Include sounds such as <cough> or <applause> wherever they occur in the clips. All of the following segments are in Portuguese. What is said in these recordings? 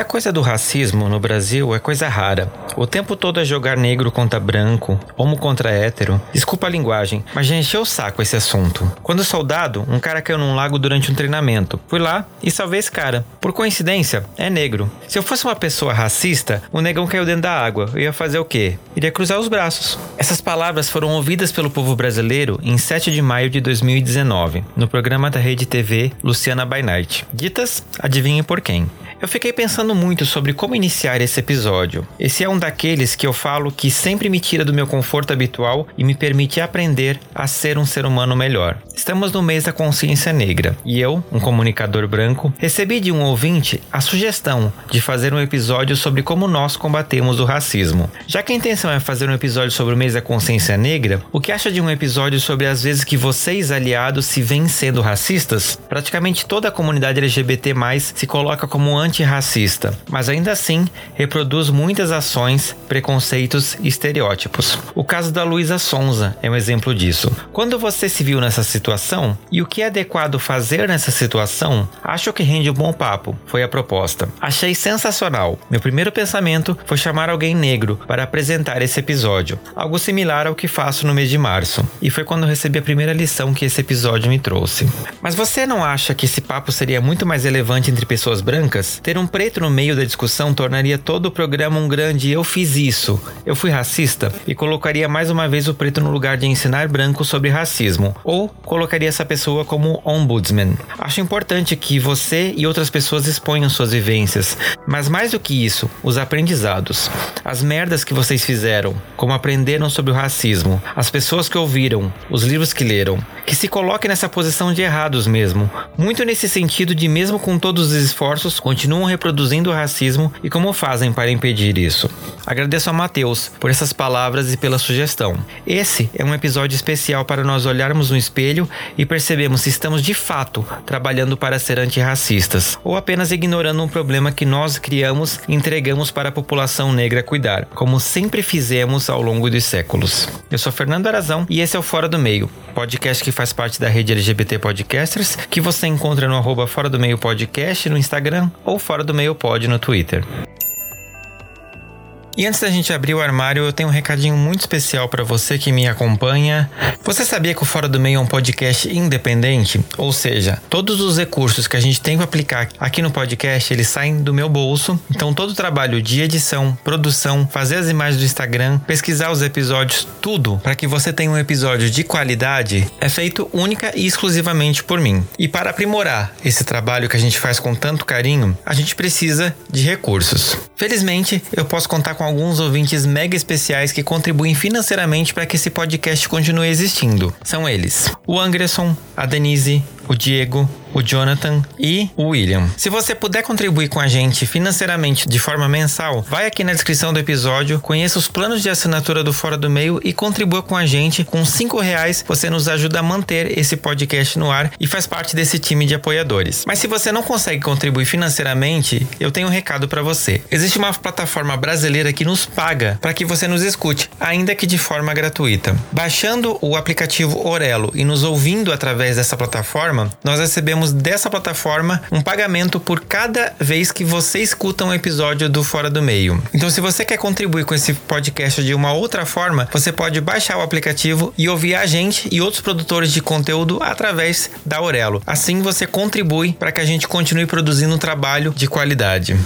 Essa coisa do racismo no Brasil é coisa rara. O tempo todo é jogar negro contra branco, homo contra hétero. Desculpa a linguagem, mas já encheu o saco esse assunto. Quando soldado, um cara caiu num lago durante um treinamento. Fui lá e salvei esse cara. Por coincidência, é negro. Se eu fosse uma pessoa racista, o negão caiu dentro da água. Eu ia fazer o quê? Iria cruzar os braços. Essas palavras foram ouvidas pelo povo brasileiro em 7 de maio de 2019, no programa da Rede TV Luciana by Night. Ditas, adivinhem por quem. Eu fiquei pensando muito sobre como iniciar esse episódio. Esse é um daqueles que eu falo que sempre me tira do meu conforto habitual e me permite aprender a ser um ser humano melhor. Estamos no mês da consciência negra e eu, um comunicador branco, recebi de um ouvinte a sugestão de fazer um episódio sobre como nós combatemos o racismo. Já que a intenção é fazer um episódio sobre o mês da consciência negra, o que acha de um episódio sobre as vezes que vocês aliados se vêm sendo racistas? Praticamente toda a comunidade LGBT+ se coloca como anti antirracista, mas ainda assim reproduz muitas ações, preconceitos e estereótipos. O caso da Luísa Sonza é um exemplo disso. Quando você se viu nessa situação e o que é adequado fazer nessa situação, acho que rende um bom papo, foi a proposta. Achei sensacional. Meu primeiro pensamento foi chamar alguém negro para apresentar esse episódio, algo similar ao que faço no mês de março, e foi quando recebi a primeira lição que esse episódio me trouxe. Mas você não acha que esse papo seria muito mais relevante entre pessoas brancas? Ter um preto no meio da discussão tornaria todo o programa um grande eu fiz isso, eu fui racista e colocaria mais uma vez o preto no lugar de ensinar branco sobre racismo, ou colocaria essa pessoa como ombudsman. Acho importante que você e outras pessoas exponham suas vivências, mas mais do que isso, os aprendizados. As merdas que vocês fizeram, como aprenderam sobre o racismo, as pessoas que ouviram, os livros que leram, que se coloquem nessa posição de errados mesmo, muito nesse sentido de mesmo com todos os esforços, continuar continuam reproduzindo o racismo e como fazem para impedir isso. Agradeço a Matheus por essas palavras e pela sugestão. Esse é um episódio especial para nós olharmos no espelho e percebemos se estamos de fato trabalhando para ser antirracistas ou apenas ignorando um problema que nós criamos e entregamos para a população negra cuidar, como sempre fizemos ao longo dos séculos. Eu sou Fernando Arazão e esse é o Fora do Meio, podcast que faz parte da rede LGBT Podcasters, que você encontra no arroba Fora do Meio Podcast no Instagram ou Fora do Meio Pod no Twitter. E antes da gente abrir o armário, eu tenho um recadinho muito especial para você que me acompanha. Você sabia que o Fora do Meio é um podcast independente? Ou seja, todos os recursos que a gente tem para aplicar aqui no podcast, eles saem do meu bolso. Então todo o trabalho de edição, produção, fazer as imagens do Instagram, pesquisar os episódios, tudo para que você tenha um episódio de qualidade, é feito única e exclusivamente por mim. E para aprimorar esse trabalho que a gente faz com tanto carinho, a gente precisa de recursos. Felizmente, eu posso contar com alguns ouvintes mega especiais que contribuem financeiramente para que esse podcast continue existindo. São eles: o Anderson, a Denise, o Diego, o Jonathan e o William. Se você puder contribuir com a gente financeiramente de forma mensal, vai aqui na descrição do episódio, conheça os planos de assinatura do Fora do Meio e contribua com a gente. Com cinco reais você nos ajuda a manter esse podcast no ar e faz parte desse time de apoiadores. Mas se você não consegue contribuir financeiramente, eu tenho um recado para você. Existe uma plataforma brasileira que nos paga para que você nos escute, ainda que de forma gratuita. Baixando o aplicativo Orelo e nos ouvindo através dessa plataforma plataforma, nós recebemos dessa plataforma um pagamento por cada vez que você escuta um episódio do Fora do Meio. Então, se você quer contribuir com esse podcast de uma outra forma, você pode baixar o aplicativo e ouvir a gente e outros produtores de conteúdo através da Aurelo. Assim você contribui para que a gente continue produzindo um trabalho de qualidade.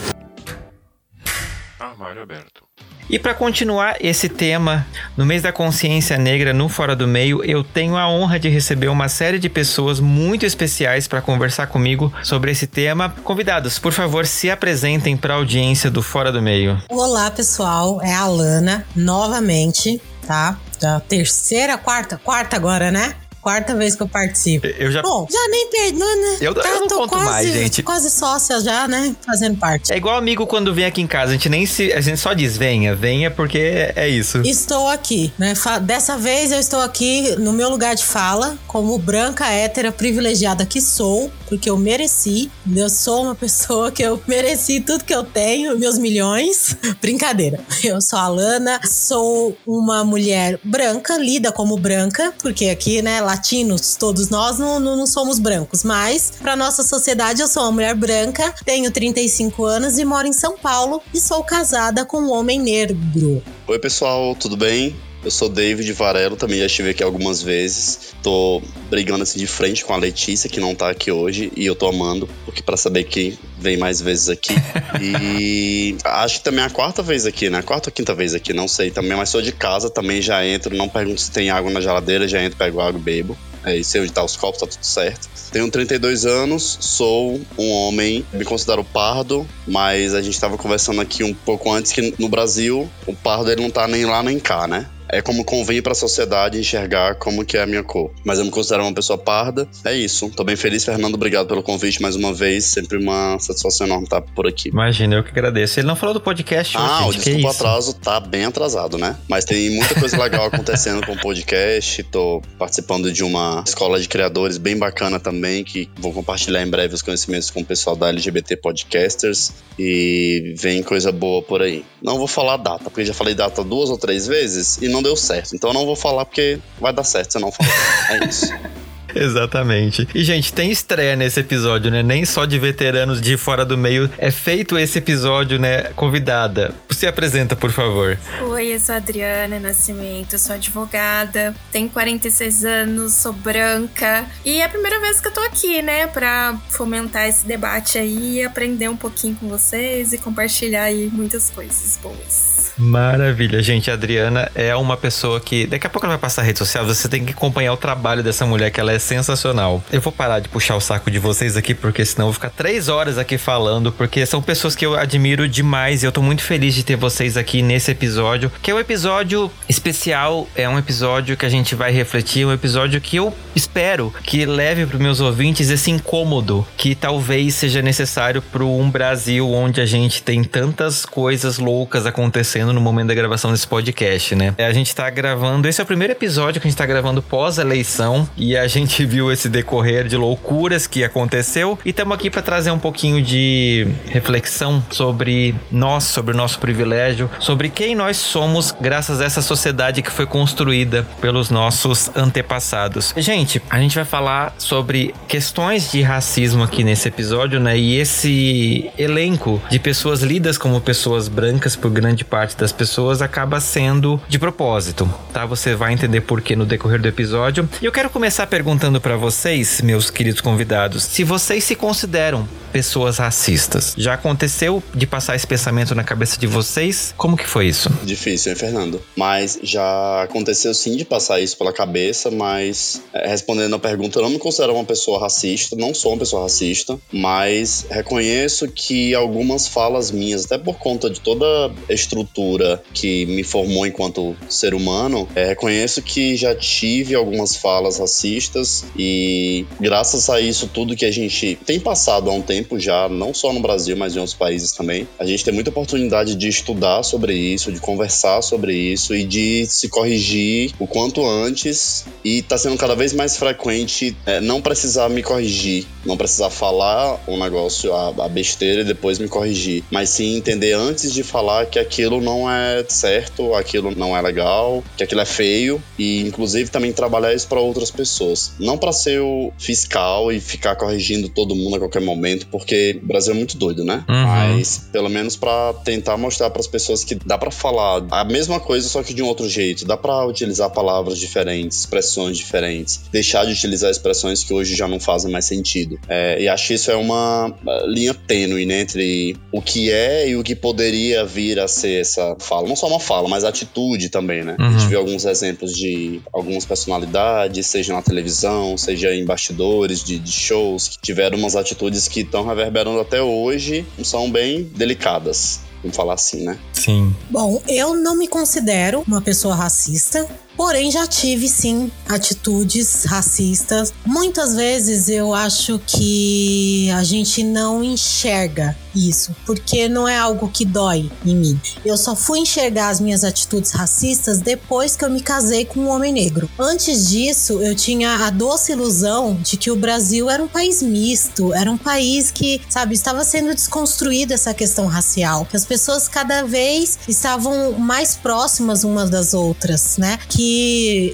Armário aberto. E para continuar esse tema, no mês da consciência negra no Fora do Meio, eu tenho a honra de receber uma série de pessoas muito especiais para conversar comigo sobre esse tema. Convidados, por favor, se apresentem para a audiência do Fora do Meio. Olá, pessoal, é a Alana, novamente, tá? Da terceira, quarta, quarta agora, né? Quarta vez que eu participo. Eu já. Bom, já nem perdoa, né? Eu, tá, eu não tô conto quase, mais, gente. Quase sócia já, né? Fazendo parte. É igual amigo quando vem aqui em casa, a gente nem se. A gente só diz venha, venha, porque é isso. Estou aqui, né? Dessa vez eu estou aqui no meu lugar de fala, como branca hétera privilegiada que sou, porque eu mereci. Eu sou uma pessoa que eu mereci tudo que eu tenho, meus milhões. <laughs> Brincadeira. Eu sou a Lana, sou uma mulher branca, lida como branca, porque aqui, né, latinos, todos nós não, não, somos brancos, mas para nossa sociedade eu sou uma mulher branca, tenho 35 anos e moro em São Paulo e sou casada com um homem negro. Oi, pessoal, tudo bem? Eu sou David Varelo, também já estive aqui algumas vezes. Tô brigando assim de frente com a Letícia, que não tá aqui hoje, e eu tô amando, porque para saber que vem mais vezes aqui. <laughs> E acho que também é a quarta vez aqui, né? Quarta ou quinta vez aqui, não sei também, mas sou de casa, também já entro, não pergunto se tem água na geladeira, já entro, pego água e bebo. É, e sei onde tá os copos, tá tudo certo. Tenho 32 anos, sou um homem, me considero pardo, mas a gente tava conversando aqui um pouco antes que no Brasil o pardo ele não tá nem lá nem cá, né? É como convém pra sociedade enxergar como que é a minha cor. Mas eu me considero uma pessoa parda. É isso. Tô bem feliz, Fernando. Obrigado pelo convite mais uma vez. Sempre uma satisfação enorme estar por aqui. Imagina, eu que agradeço. Ele não falou do podcast hoje, Ah, o gente. Que desculpa o isso? atraso tá bem atrasado, né? Mas tem muita coisa legal acontecendo com o podcast. Tô participando de uma escola de criadores bem bacana também, que vou compartilhar em breve os conhecimentos com o pessoal da LGBT Podcasters. E vem coisa boa por aí. Não vou falar a data, porque já falei data duas ou três vezes e não deu certo. Então eu não vou falar porque vai dar certo se eu não falar. É isso. <laughs> Exatamente. E, gente, tem estreia nesse episódio, né? Nem só de veteranos de fora do meio é feito esse episódio, né? Convidada. Se apresenta, por favor. Oi, eu sou a Adriana Nascimento, sou advogada, tenho 46 anos, sou branca e é a primeira vez que eu tô aqui, né, pra fomentar esse debate aí, aprender um pouquinho com vocês e compartilhar aí muitas coisas boas. Maravilha, gente. A Adriana é uma pessoa que. Daqui a pouco ela vai passar rede social. Você tem que acompanhar o trabalho dessa mulher, que ela é sensacional. Eu vou parar de puxar o saco de vocês aqui, porque senão eu vou ficar três horas aqui falando, porque são pessoas que eu admiro demais e eu tô muito feliz de ter vocês aqui nesse episódio, que é um episódio especial, é um episódio que a gente vai refletir, um episódio que eu espero que leve para meus ouvintes esse incômodo que talvez seja necessário para um Brasil onde a gente tem tantas coisas loucas acontecendo no momento da gravação desse podcast, né? A gente tá gravando, esse é o primeiro episódio que a gente tá gravando pós-eleição e a gente <laughs> viu esse decorrer de loucuras que aconteceu e estamos aqui para trazer um pouquinho de reflexão sobre nós, sobre o nosso privilégio, sobre quem nós somos graças a essa sociedade que foi construída pelos nossos antepassados. Gente, a gente vai falar sobre questões de racismo aqui nesse episódio, né? E esse elenco de pessoas lidas como pessoas brancas por grande parte das pessoas acaba sendo de propósito, tá? Você vai entender por que no decorrer do episódio. E eu quero começar perguntando para vocês, meus queridos convidados, se vocês se consideram pessoas racistas. Já aconteceu de passar esse pensamento na cabeça de vocês? Como que foi isso? Difícil, hein, Fernando? Mas já aconteceu sim de passar isso pela cabeça, mas respondendo a pergunta, eu não me considero uma pessoa racista, não sou uma pessoa racista, mas reconheço que algumas falas minhas, até por conta de toda a estrutura que me formou enquanto ser humano, é, reconheço que já tive algumas falas racistas e graças a isso tudo que a gente tem passado há um tempo já, não só no Brasil, mas em outros países também, a gente tem muita oportunidade de estudar sobre isso, de conversar sobre isso e de se corrigir o quanto antes e tá sendo cada vez mais frequente é, não precisar me corrigir, não precisar falar um negócio, a, a besteira e depois me corrigir, mas sim entender antes de falar que aquilo não é certo, aquilo não é legal, que aquilo é feio e inclusive também trabalhar isso para outras pessoas, não para ser o fiscal e ficar corrigindo todo mundo a qualquer momento, porque o Brasil é muito doido, né? Uhum. Mas pelo menos para tentar mostrar para as pessoas que dá para falar a mesma coisa só que de um outro jeito, dá para utilizar palavras diferentes, expressões diferentes, deixar de utilizar expressões que hoje já não fazem mais sentido. É, e acho que isso é uma uh, linha tênue né, entre o que é e o que poderia vir a ser essa fala. Não só uma fala, mas atitude também, né? A gente Uhum. viu alguns exemplos de algumas personalidades, seja na televisão, seja em bastidores de, de shows, que tiveram umas atitudes que estão reverberando até hoje, são bem delicadas. Vamos falar assim, né? Sim. Bom, eu não me considero uma pessoa racista. Porém, já tive sim atitudes racistas. Muitas vezes eu acho que a gente não enxerga isso, porque não é algo que dói em mim. Eu só fui enxergar as minhas atitudes racistas depois que eu me casei com um homem negro. Antes disso, eu tinha a doce ilusão de que o Brasil era um país misto, era um país que, sabe, estava sendo desconstruída essa questão racial, que as pessoas cada vez estavam mais próximas umas das outras, né? Que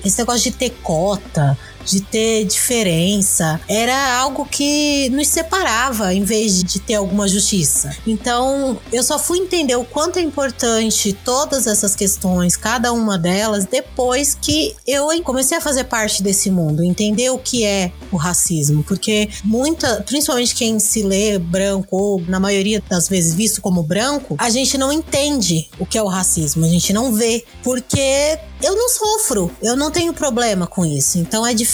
esse negócio de ter cota, de ter diferença. Era algo que nos separava em vez de ter alguma justiça. Então, eu só fui entender o quanto é importante todas essas questões, cada uma delas, depois que eu comecei a fazer parte desse mundo, entender o que é o racismo, porque muita, principalmente quem se lê branco ou na maioria das vezes visto como branco, a gente não entende o que é o racismo, a gente não vê, porque eu não sofro, eu não tenho problema com isso. Então é difícil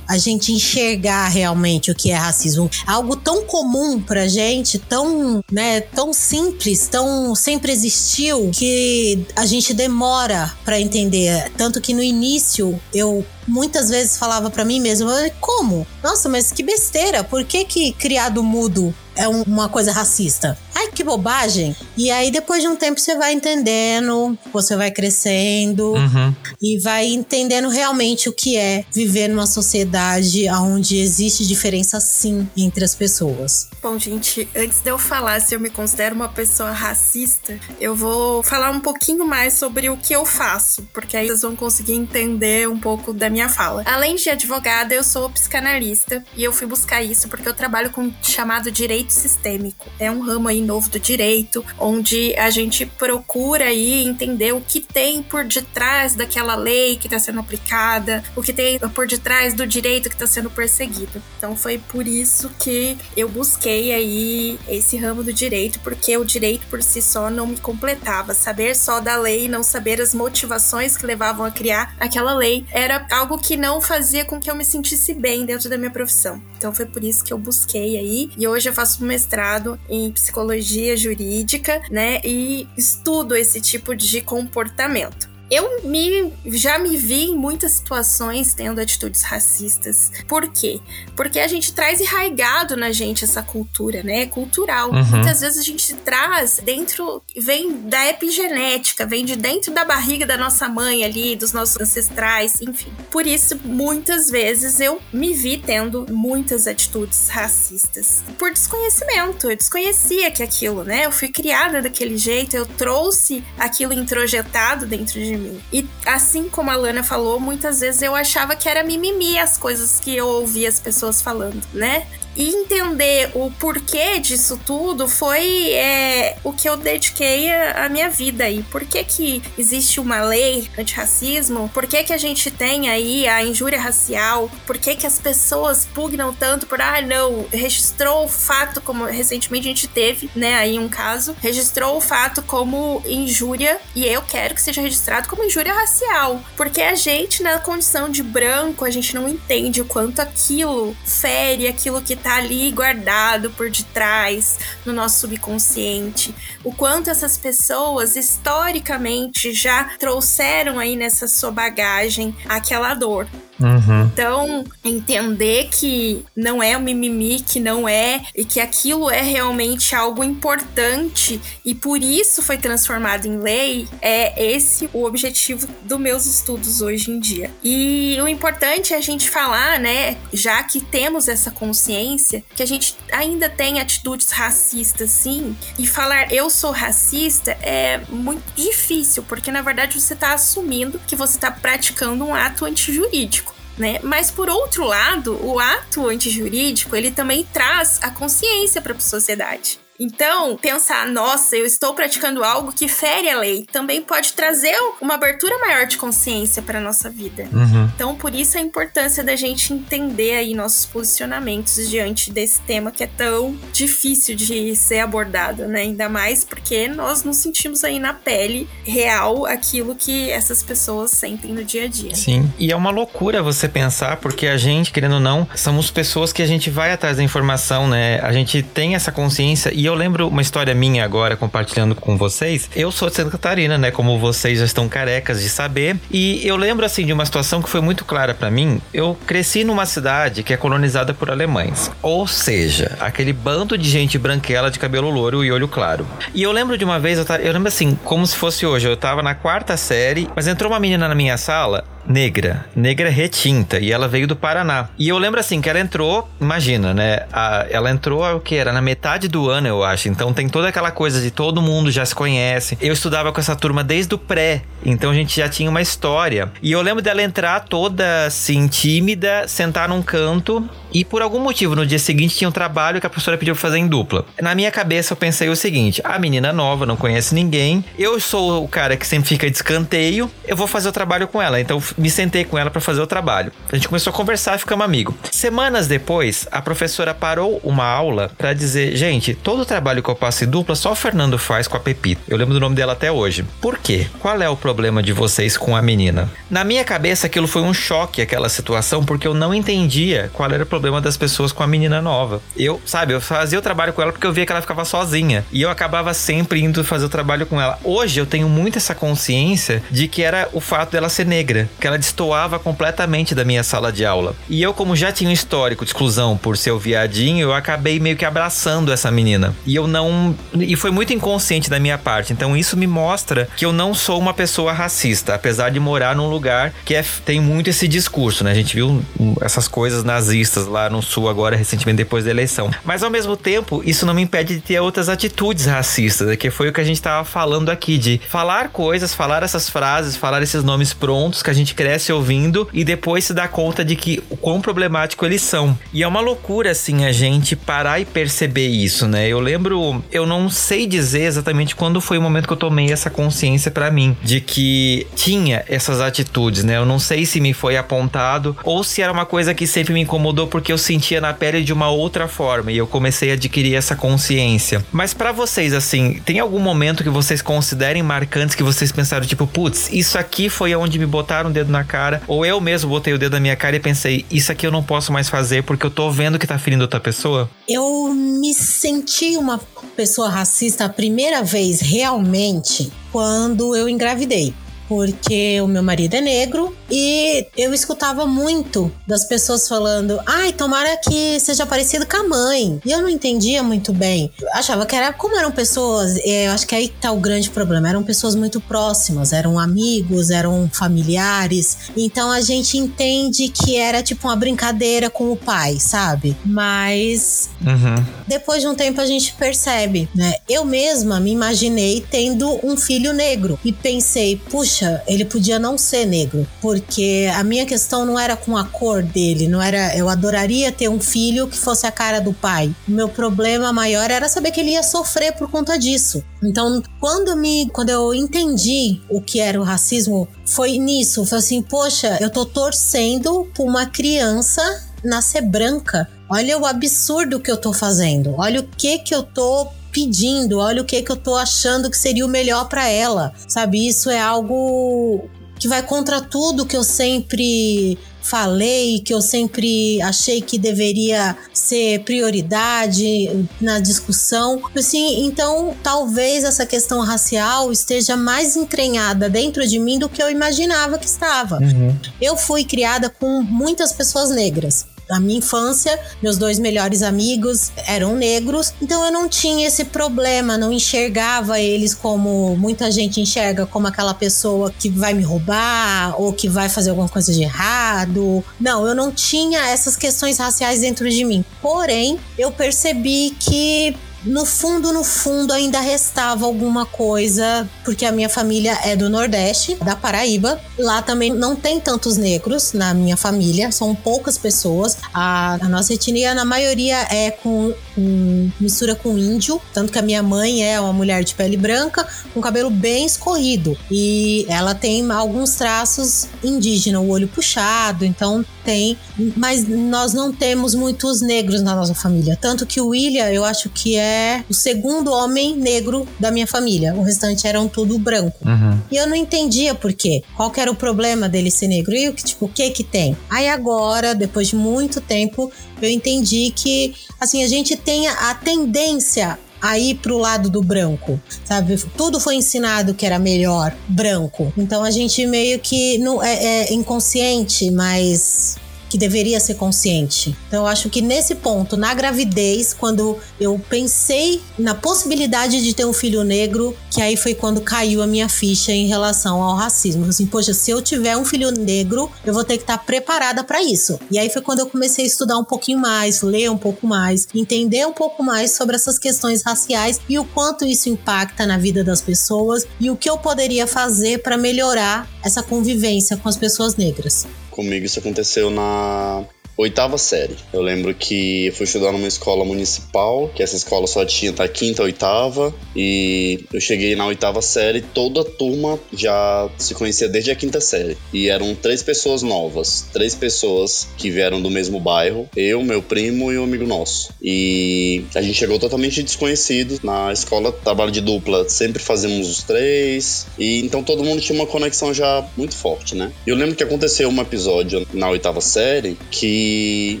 a gente enxergar realmente o que é racismo. Algo tão comum pra gente, tão, né, tão simples, tão sempre existiu que a gente demora para entender. Tanto que no início eu muitas vezes falava para mim mesmo, como? Nossa, mas que besteira, por que que criado mudo é um, uma coisa racista? Ai, que bobagem! E aí, depois de um tempo, você vai entendendo, você vai crescendo uhum. e vai entendendo realmente o que é viver numa sociedade onde existe diferença sim entre as pessoas. Bom, gente, antes de eu falar se eu me considero uma pessoa racista, eu vou falar um pouquinho mais sobre o que eu faço, porque aí vocês vão conseguir entender um pouco da minha fala. Além de advogada, eu sou psicanalista e eu fui buscar isso porque eu trabalho com o chamado direito sistêmico. É um ramo aí novo do direito, onde a gente procura aí entender o que tem por detrás daquela lei que está sendo aplicada, o que tem por detrás do direito que está sendo perseguido. Então foi por isso que eu busquei aí esse ramo do direito, porque o direito por si só não me completava. Saber só da lei, não saber as motivações que levavam a criar aquela lei, era algo que não fazia com que eu me sentisse bem dentro da minha profissão. Então foi por isso que eu busquei aí e hoje eu faço um mestrado em psicologia jurídica, né? E estudo esse tipo de comportamento. Eu me, já me vi em muitas situações tendo atitudes racistas. Por quê? Porque a gente traz enraigado na gente essa cultura, né? Cultural. Uhum. Muitas vezes a gente traz dentro, vem da epigenética, vem de dentro da barriga da nossa mãe ali, dos nossos ancestrais, enfim. Por isso, muitas vezes eu me vi tendo muitas atitudes racistas. Por desconhecimento. Eu desconhecia que aquilo, né? Eu fui criada daquele jeito, eu trouxe aquilo introjetado dentro de mim. E assim como a Lana falou, muitas vezes eu achava que era mimimi as coisas que eu ouvia as pessoas falando, né? E entender o porquê disso tudo foi é, o que eu dediquei a, minha vida aí. Por que, que existe uma lei antirracismo? Por que, que a gente tem aí a injúria racial? Por que, que as pessoas pugnam tanto por, ah, não, registrou o fato, como recentemente a gente teve, né, aí um caso, registrou o fato como injúria e eu quero que seja registrado como injúria racial. Porque a gente, na condição de branco, a gente não entende o quanto aquilo fere, aquilo que tá ali guardado por detrás no nosso subconsciente. O quanto essas pessoas historicamente já trouxeram aí nessa sua bagagem aquela dor. Uhum. Então, entender que não é um mimimi, que não é, e que aquilo é realmente algo importante e por isso foi transformado em lei, é esse o objetivo dos meus estudos hoje em dia. E o importante é a gente falar, né, já que temos essa consciência, que a gente ainda tem atitudes racistas, sim, e falar eu sou racista é muito difícil, porque na verdade você está assumindo que você está praticando um ato antijurídico né? Mas por outro lado, o ato antijurídico, ele também traz a consciência para a sociedade. Então, pensar, nossa, eu estou praticando algo que fere a lei, também pode trazer uma abertura maior de consciência para nossa vida. Uhum. Então, por isso a importância da gente entender aí nossos posicionamentos diante desse tema que é tão difícil de ser abordado, né? Ainda mais porque nós nos sentimos aí na pele real aquilo que essas pessoas sentem no dia a dia. Sim. E é uma loucura você pensar, porque a gente, querendo ou não, somos pessoas que a gente vai atrás da informação, né? A gente tem essa consciência e eu eu lembro uma história minha agora compartilhando com vocês. Eu sou de Santa Catarina, né? Como vocês já estão carecas de saber. E eu lembro assim de uma situação que foi muito clara para mim. Eu cresci numa cidade que é colonizada por alemães. Ou seja, aquele bando de gente branquela de cabelo louro e olho claro. E eu lembro de uma vez, eu, eu lembro assim, como se fosse hoje. Eu tava na quarta série, mas entrou uma menina na minha sala negra, negra retinta, e ela veio do Paraná. E eu lembro assim que ela entrou, imagina, né? A, ela entrou o que era na metade do ano, eu acho. Então tem toda aquela coisa de todo mundo já se conhece. Eu estudava com essa turma desde o pré, então a gente já tinha uma história. E eu lembro dela entrar toda assim tímida, sentar num canto e por algum motivo no dia seguinte tinha um trabalho que a professora pediu pra fazer em dupla. Na minha cabeça eu pensei o seguinte: a menina nova, não conhece ninguém, eu sou o cara que sempre fica de escanteio, eu vou fazer o trabalho com ela. Então me sentei com ela para fazer o trabalho. A gente começou a conversar e ficamos amigos. Semanas depois, a professora parou uma aula para dizer: gente, todo o trabalho que eu passo em dupla só o Fernando faz com a Pepita. Eu lembro do nome dela até hoje. Por quê? Qual é o problema de vocês com a menina? Na minha cabeça, aquilo foi um choque, aquela situação, porque eu não entendia qual era o problema das pessoas com a menina nova. Eu, sabe, eu fazia o trabalho com ela porque eu via que ela ficava sozinha. E eu acabava sempre indo fazer o trabalho com ela. Hoje eu tenho muito essa consciência de que era o fato dela ser negra, que ela destoava completamente da minha sala de aula. E eu, como já tinha um histórico de exclusão por ser o viadinho, eu acabei meio que abraçando essa menina. E eu não. E foi muito inconsciente da minha parte. Então isso me mostra que eu não sou uma pessoa racista, apesar de morar num lugar que é, tem muito esse discurso, né? A gente viu essas coisas nazistas lá no sul agora, recentemente depois da eleição. Mas ao mesmo tempo, isso não me impede de ter outras atitudes racistas, né? que foi o que a gente estava falando aqui, de falar coisas, falar essas frases, falar esses nomes prontos que a gente cresce ouvindo e depois se dá conta de que o quão problemático eles são. E é uma loucura, assim, a gente parar e perceber isso, né? Eu lembro, eu não sei dizer exatamente quando foi o momento que eu tomei essa consciência para mim, de que tinha essas atitudes, né? Eu não sei se me foi apontado ou se era uma coisa que sempre me incomodou porque eu sentia na pele de uma outra forma e eu comecei a adquirir essa consciência. Mas para vocês, assim, tem algum momento que vocês considerem marcantes que vocês pensaram, tipo, putz, isso aqui foi onde me botaram o dedo na cara, ou eu mesmo botei o dedo na minha cara e pensei, isso aqui eu não posso mais fazer porque eu tô vendo que tá ferindo outra pessoa? Eu me senti uma pessoa racista a primeira vez realmente quando eu engravidei porque o meu marido é negro e eu escutava muito das pessoas falando: ai, tomara que seja parecido com a mãe. E eu não entendia muito bem. Eu achava que era como eram pessoas, é, eu acho que aí tá o grande problema. Eram pessoas muito próximas, eram amigos, eram familiares. Então a gente entende que era tipo uma brincadeira com o pai, sabe? Mas uhum. depois de um tempo a gente percebe, né? Eu mesma me imaginei tendo um filho negro e pensei, puxa poxa, ele podia não ser negro, porque a minha questão não era com a cor dele, não era. Eu adoraria ter um filho que fosse a cara do pai. O meu problema maior era saber que ele ia sofrer por conta disso. Então, quando me, quando eu entendi o que era o racismo, foi nisso. Foi assim, poxa, eu tô torcendo por uma criança nascer branca. Olha o absurdo que eu tô fazendo. Olha o que que eu tô pedindo, olha o que que eu tô achando que seria o melhor para ela. Sabe, isso é algo que vai contra tudo que eu sempre falei, que eu sempre achei que deveria ser prioridade na discussão. Assim, então, talvez essa questão racial esteja mais entranhada dentro de mim do que eu imaginava que estava. Uhum. Eu fui criada com muitas pessoas negras na minha infância, meus dois melhores amigos eram negros, então eu não tinha esse problema, não enxergava eles como muita gente enxerga, como aquela pessoa que vai me roubar ou que vai fazer alguma coisa de errado. Não, eu não tinha essas questões raciais dentro de mim. Porém, eu percebi que no fundo, no fundo, ainda restava alguma coisa, porque a minha família é do Nordeste, da Paraíba. Lá também não tem tantos negros na minha família, são poucas pessoas. A, a nossa etnia, na maioria, é com, com, mistura com índio, tanto que a minha mãe é uma mulher de pele branca, com cabelo bem escorrido. E ela tem alguns traços indígenas, o olho puxado, então tem, mas nós não temos muitos negros na nossa família. Tanto que o William, eu acho que é o segundo homem negro da minha família. O restante eram tudo branco. Uhum. E eu não entendia por quê. Qual era o problema dele ser negro? E o que, tipo, o que que tem? Aí agora, depois de muito tempo, eu entendi que, assim, a gente tem a tendência a ir pro lado do branco, sabe? Tudo foi ensinado que era melhor branco. Então a gente meio que não é, é inconsciente, mas que deveria ser consciente. Então eu acho que nesse ponto, na gravidez, quando eu pensei na possibilidade de ter um filho negro, que aí foi quando caiu a minha ficha em relação ao racismo. Assim, poxa, se eu tiver um filho negro, eu vou ter que estar preparada para isso. E aí foi quando eu comecei a estudar um pouquinho mais, ler um pouco mais, entender um pouco mais sobre essas questões raciais e o quanto isso impacta na vida das pessoas e o que eu poderia fazer para melhorar essa convivência com as pessoas negras. Comigo. Isso aconteceu na oitava série. Eu lembro que eu fui estudar numa escola municipal, que essa escola só tinha da quinta oitava, e eu cheguei na oitava série, toda a turma já se conhecia desde a quinta série. E eram três pessoas novas, três pessoas que vieram do mesmo bairro, eu, meu primo e um amigo nosso. E a gente chegou totalmente desconhecido na escola, trabalho de dupla, sempre fazemos os três, e então todo mundo tinha uma conexão já muito forte, né? E eu lembro que aconteceu um episódio na oitava série que e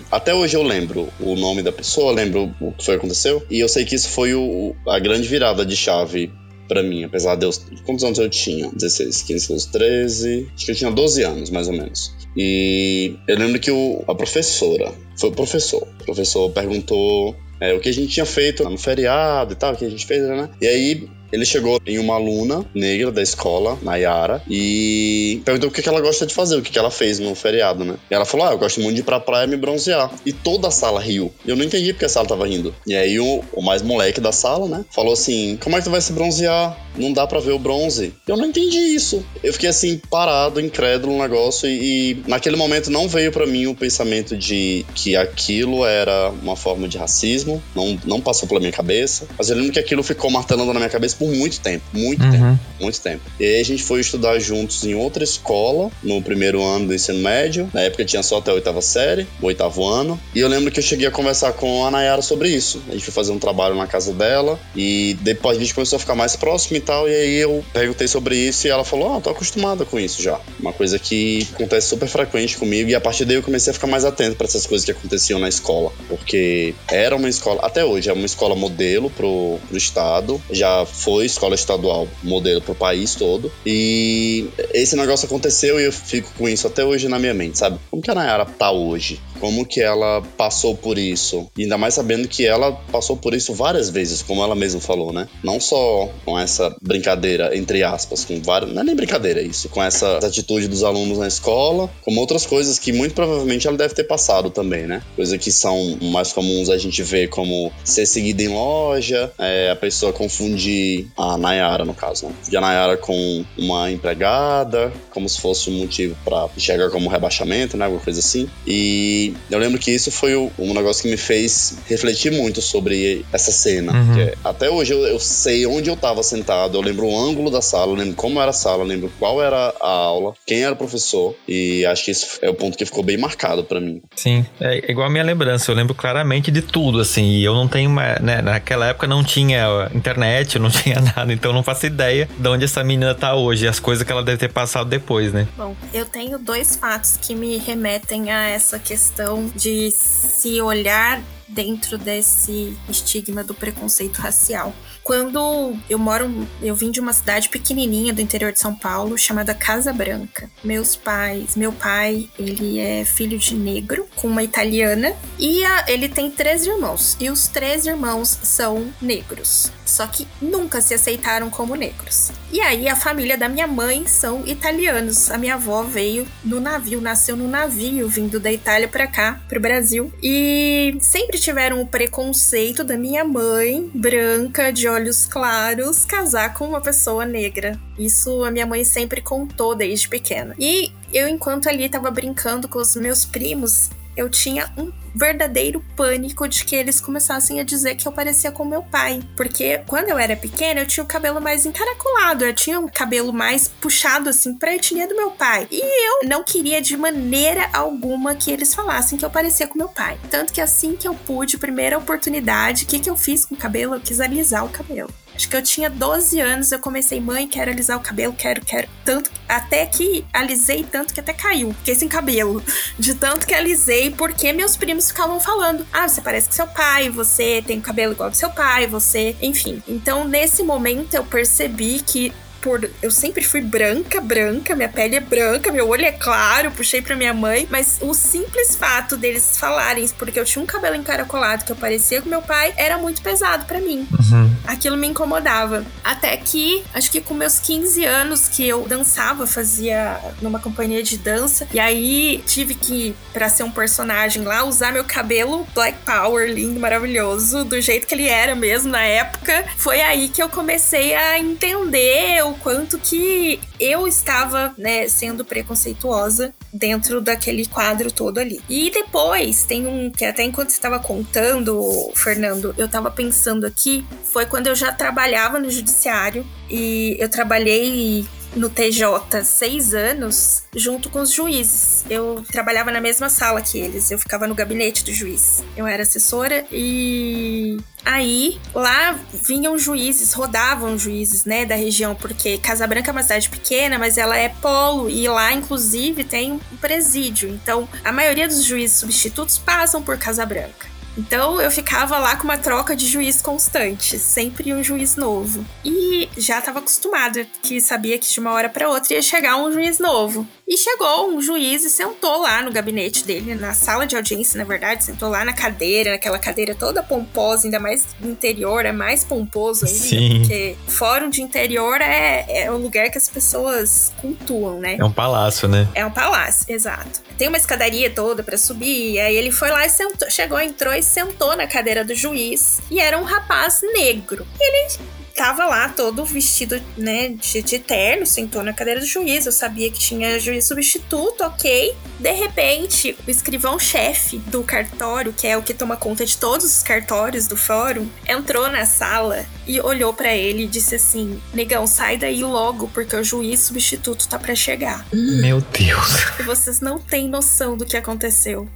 até hoje eu lembro o nome da pessoa, lembro o que foi que aconteceu. E eu sei que isso foi o, a grande virada de chave para mim, apesar de eu. Quantos anos eu tinha? 16, 15, 12, 13. Acho que eu tinha 12 anos, mais ou menos. E eu lembro que o, a professora, foi o professor, o professor perguntou é, o que a gente tinha feito no feriado e tal, o que a gente fez, né? E aí ele chegou em uma aluna negra da escola, Nayara, e perguntou o que ela gosta de fazer, o que ela fez no feriado, né? E ela falou: Ah, eu gosto muito de ir pra praia me bronzear. E toda a sala riu. Eu não entendi porque a sala tava rindo. E aí o, o mais moleque da sala, né, falou assim: Como é que tu vai se bronzear? Não dá para ver o bronze. Eu não entendi isso. Eu fiquei assim, parado, incrédulo no negócio, e, e naquele momento não veio para mim o pensamento de que aquilo era uma forma de racismo, não, não passou pela minha cabeça. Mas eu lembro que aquilo ficou martelando na minha cabeça por muito tempo, muito uhum. tempo, muito tempo. E aí a gente foi estudar juntos em outra escola, no primeiro ano do ensino médio. Na época tinha só até a oitava série, o oitavo ano. E eu lembro que eu cheguei a conversar com a Nayara sobre isso. A gente foi fazer um trabalho na casa dela e depois a gente começou a ficar mais próximo e tal. E aí eu perguntei sobre isso e ela falou: Ah, tô acostumada com isso já. Uma coisa que acontece super frequente comigo. E a partir daí eu comecei a ficar mais atento para essas coisas que aconteciam na escola. Porque era uma escola, até hoje, é uma escola modelo pro, pro estado. Já foi foi escola estadual, modelo pro país todo. E esse negócio aconteceu e eu fico com isso até hoje na minha mente, sabe? Como que a Nayara tá hoje? Como que ela passou por isso? E ainda mais sabendo que ela passou por isso várias vezes, como ela mesma falou, né? Não só com essa brincadeira, entre aspas, com várias. Não é nem brincadeira isso, com essa atitude dos alunos na escola, como outras coisas que muito provavelmente ela deve ter passado também, né? Coisas que são mais comuns a gente ver como ser seguida em loja, é, a pessoa confundir a Nayara, no caso, né? De a Nayara com uma empregada, como se fosse um motivo para chegar como rebaixamento, né? Alguma coisa assim. E eu lembro que isso foi um negócio que me fez refletir muito sobre essa cena. Uhum. É, até hoje eu, eu, sei onde eu tava sentado, eu lembro o ângulo da sala, eu lembro como era a sala, eu lembro qual era a aula, quem era o professor. E acho que isso é o ponto que ficou bem marcado para mim. Sim, é igual a minha lembrança, eu lembro claramente de tudo, assim. E eu não tenho, uma, né? Naquela época não tinha internet, não tinha <laughs> tinha nada, então não faço ideia de onde essa menina tá hoje, as coisas que ela deve ter passado depois, né? Bom, eu tenho dois fatos que me remetem a essa questão de se olhar dentro desse estigma do preconceito racial. Quando eu moro, eu vim de uma cidade pequenininha do interior de São Paulo chamada Casa Branca. Meus pais, meu pai, ele é filho de negro com uma italiana e a, ele tem três irmãos e os três irmãos são negros. Só que nunca se aceitaram como negros. E aí a família da minha mãe são italianos. A minha avó veio no navio, nasceu no navio vindo da Itália para cá, pro Brasil. E sempre tiveram o preconceito da minha mãe, branca, de olhos claros, casar com uma pessoa negra. Isso a minha mãe sempre contou desde pequena. E eu, enquanto ali tava brincando com os meus primos, eu tinha um verdadeiro pânico de que eles começassem a dizer que eu parecia com meu pai. Porque quando eu era pequena, eu tinha o cabelo mais encaracolado, eu tinha um cabelo mais puxado assim pra etnia do meu pai. E eu não queria de maneira alguma que eles falassem que eu parecia com meu pai. Tanto que assim que eu pude, primeira oportunidade, o que, que eu fiz com o cabelo? Eu quis alisar o cabelo. Acho que eu tinha 12 anos, eu comecei, mãe, quero alisar o cabelo, quero, quero. Tanto, até que alisei tanto que até caiu. Fiquei sem cabelo. <laughs> De tanto que alisei, porque meus primos ficavam falando: ah, você parece com seu pai, você tem o cabelo igual ao seu pai, você. Enfim. Então, nesse momento, eu percebi que por. Eu sempre fui branca, branca, minha pele é branca, meu olho é claro, puxei pra minha mãe, mas o simples fato deles falarem, porque eu tinha um cabelo encaracolado que eu parecia com meu pai, era muito pesado para mim. Uhum. Aquilo me incomodava. Até que, acho que com meus 15 anos que eu dançava, fazia numa companhia de dança, e aí tive que, para ser um personagem lá, usar meu cabelo Black Power, lindo, maravilhoso, do jeito que ele era mesmo na época. Foi aí que eu comecei a entender o quanto que eu estava, né, sendo preconceituosa dentro daquele quadro todo ali. E depois tem um que até enquanto você estava contando, Fernando, eu estava pensando aqui, foi quando eu já trabalhava no judiciário e eu trabalhei no TJ seis anos junto com os juízes. Eu trabalhava na mesma sala que eles, eu ficava no gabinete do juiz. Eu era assessora e Aí, lá vinham juízes, rodavam juízes, né, da região, porque Casabranca é uma cidade pequena, mas ela é polo e lá, inclusive, tem um presídio. Então, a maioria dos juízes substitutos passam por Casabranca. Então eu ficava lá com uma troca de juiz constante, sempre um juiz novo. E já estava acostumada, que sabia que de uma hora para outra ia chegar um juiz novo. E chegou um juiz e sentou lá no gabinete dele, na sala de audiência, na verdade, sentou lá na cadeira, naquela cadeira toda pomposa, ainda mais interior, é mais pomposo ainda, Sim. porque fórum de interior é, é o lugar que as pessoas cultuam, né? É um palácio, né? É um palácio, exato. Tem uma escadaria toda para subir, aí ele foi lá e sentou, chegou, entrou e sentou na cadeira do juiz, e era um rapaz negro. E ele tava lá todo vestido, né, de, de terno, sentou na cadeira do juiz. Eu sabia que tinha juiz substituto, ok. De repente, o escrivão-chefe do cartório, que é o que toma conta de todos os cartórios do fórum, entrou na sala e olhou para ele e disse assim: Negão, sai daí logo, porque o juiz substituto tá para chegar. Meu Deus. E vocês não têm noção do que aconteceu.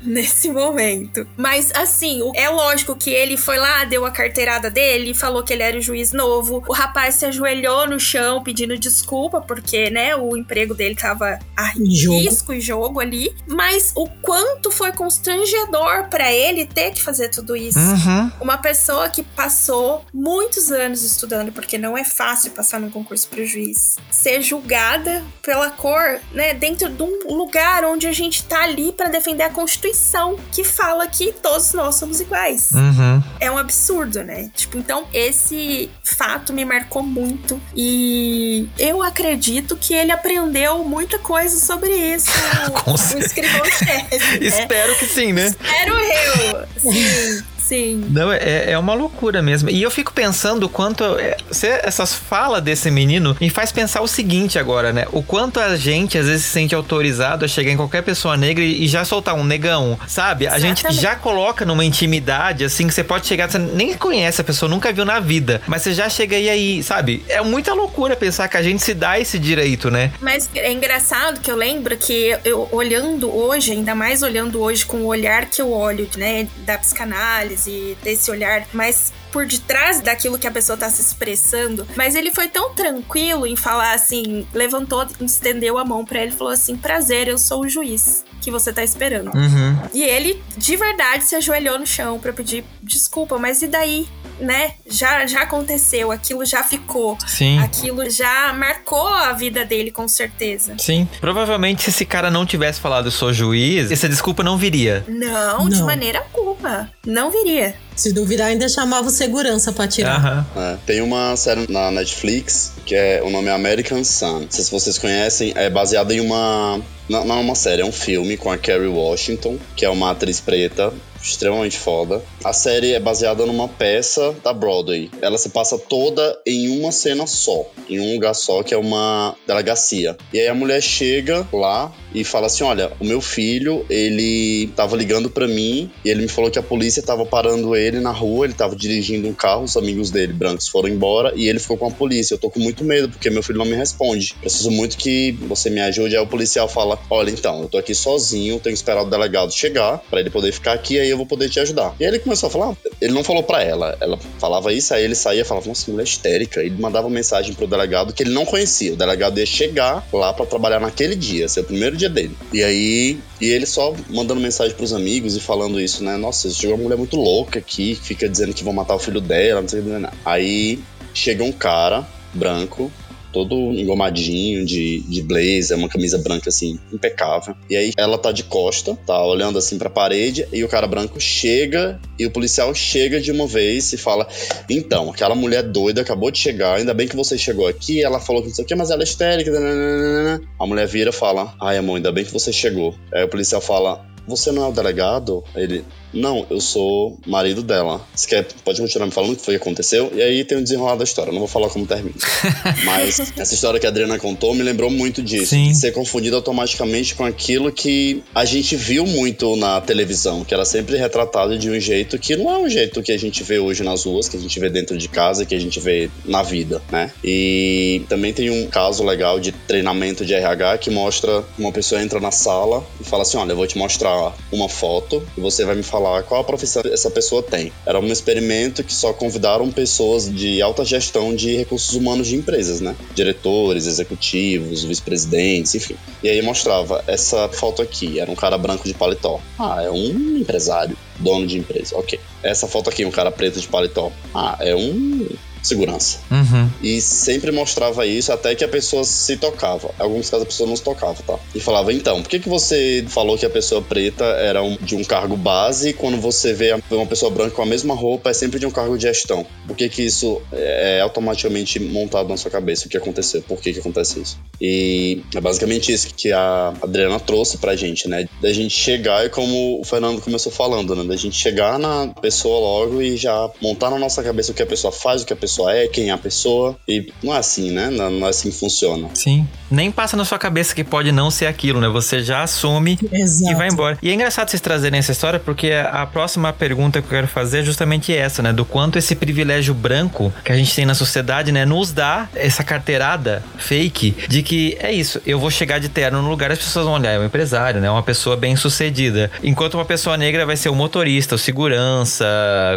<laughs> nesse momento. Mas assim, é lógico que ele foi lá, deu a carteirada dele, falou que ele era o juiz novo. O rapaz se ajoelhou no chão pedindo desculpa porque, né, o emprego dele tava a risco e jogo ali. Mas o quanto foi constrangedor para ele ter que fazer tudo isso. Uhum. Uma pessoa que passou muitos anos estudando, porque não é fácil passar num concurso para juiz, ser julgada pela cor, né, dentro de um lugar onde a gente tá ali para defender a Constituição Constituição que fala que todos nós somos iguais. Uhum. É um absurdo, né? Tipo, então esse fato me marcou muito e eu acredito que ele aprendeu muita coisa sobre isso. <laughs> Com o escrivão-chefe. né? Espero que sim, né? Espero eu. Sim. <laughs> Sim. Não, é, é uma loucura mesmo. E eu fico pensando o quanto. É, essas falas desse menino me faz pensar o seguinte agora, né? O quanto a gente às vezes se sente autorizado a chegar em qualquer pessoa negra e, já soltar um negão, sabe? Exatamente. A gente já coloca numa intimidade, assim, que você pode chegar, você nem conhece a pessoa, nunca viu na vida, mas você já chega aí, aí, sabe? É muita loucura pensar que a gente se dá esse direito, né? Mas é engraçado que eu lembro que eu olhando hoje, ainda mais olhando hoje com o olhar que eu olho, né, da psicanálise e desse olhar mais por detrás daquilo que a pessoa tá se expressando. Mas ele foi tão tranquilo em falar assim, levantou, estendeu a mão para ele e falou assim: prazer, eu sou o juiz que você tá esperando. Uhum. E ele, de verdade, se ajoelhou no chão para pedir desculpa, mas e daí? Né? Já, já aconteceu, aquilo já ficou. Sim. Aquilo já marcou a vida dele, com certeza. Sim. Provavelmente, se esse cara não tivesse falado eu sou juiz, essa desculpa não viria. Não, não. de maneira alguma. Não viria. Se duvidar, ainda chamava o segurança pra tirar. Uhum. É, tem uma série na Netflix que é o nome é American Sun. Não sei se vocês conhecem, é baseada em uma. Não, não é uma série, é um filme com a Kerry Washington, que é uma atriz preta extremamente foda. A série é baseada numa peça da Broadway. Ela se passa toda em uma cena só, em um lugar só, que é uma delegacia. E aí a mulher chega lá e fala assim: Olha, o meu filho, ele tava ligando para mim e ele me falou que a polícia tava parando ele na rua, ele tava dirigindo um carro, os amigos dele, brancos, foram embora e ele ficou com a polícia. Eu tô com muito medo, porque meu filho não me responde. Preciso muito que você me ajude. Aí o policial fala: Olha, então, eu tô aqui sozinho, tenho que esperar o delegado chegar para ele poder ficar aqui, aí eu vou poder te ajudar. E aí ele começou a falar, ele não falou para ela, ela falava isso, aí ele saía e falava, nossa, mulher histérica. Ele mandava mensagem pro delegado que ele não conhecia. O delegado ia chegar lá para trabalhar naquele dia, ser o primeiro dia dele. E aí, e ele só mandando mensagem pros amigos e falando isso, né? Nossa, chegou uma mulher muito louca aqui, fica dizendo que vão matar o filho dela, não sei o que. Aí chega um cara branco todo engomadinho de, de blazer, uma camisa branca assim, impecável. E aí ela tá de costa, tá olhando assim pra parede, e o cara branco chega e o policial chega de uma vez e fala: Então, aquela mulher doida acabou de chegar, ainda bem que você chegou aqui. Ela falou que não sei o que, mas ela é histérica. Nananana. A mulher vira e fala: Ai, amor, ainda bem que você chegou. Aí o policial fala: Você não é o delegado? Ele: não, eu sou marido dela. Você quer, pode continuar me falando o que foi que aconteceu? E aí tem o desenrolar da história. não vou falar como termina. <laughs> Mas essa história que a Adriana contou me lembrou muito disso. Sim. Ser confundido automaticamente com aquilo que a gente viu muito na televisão, que era sempre retratado de um jeito que não é um jeito que a gente vê hoje nas ruas, que a gente vê dentro de casa, que a gente vê na vida, né? E também tem um caso legal de treinamento de RH que mostra uma pessoa entra na sala e fala assim: Olha, eu vou te mostrar uma foto e você vai me falar falar qual a profissão essa pessoa tem. Era um experimento que só convidaram pessoas de alta gestão de recursos humanos de empresas, né? Diretores, executivos, vice-presidentes, enfim. E aí mostrava essa foto aqui, era um cara branco de paletó. Ah, é um empresário, dono de empresa, ok. Essa foto aqui, um cara preto de paletó. Ah, é um segurança. Uhum. E sempre mostrava isso até que a pessoa se tocava. Em alguns casos a pessoa não se tocava, tá? E falava, então, por que, que você falou que a pessoa preta era um, de um cargo base e quando você vê uma pessoa branca com a mesma roupa é sempre de um cargo de gestão? Por que que isso é automaticamente montado na sua cabeça? O que aconteceu? Por que que acontece isso? E é basicamente isso que a Adriana trouxe pra gente, né? Da gente chegar e como o Fernando começou falando, né? Da gente chegar na pessoa logo e já montar na nossa cabeça o que a pessoa faz, o que a pessoa pessoa é, quem é a pessoa. E não é assim, né? Não, não é assim que funciona. Sim. Nem passa na sua cabeça que pode não ser aquilo, né? Você já assume Exato. e vai embora. E é engraçado vocês trazerem essa história porque a próxima pergunta que eu quero fazer é justamente essa, né? Do quanto esse privilégio branco que a gente tem na sociedade, né? Nos dá essa carteirada fake de que é isso, eu vou chegar de terno no lugar, as pessoas vão olhar, é um empresário, né? Uma pessoa bem sucedida. Enquanto uma pessoa negra vai ser o motorista, o segurança,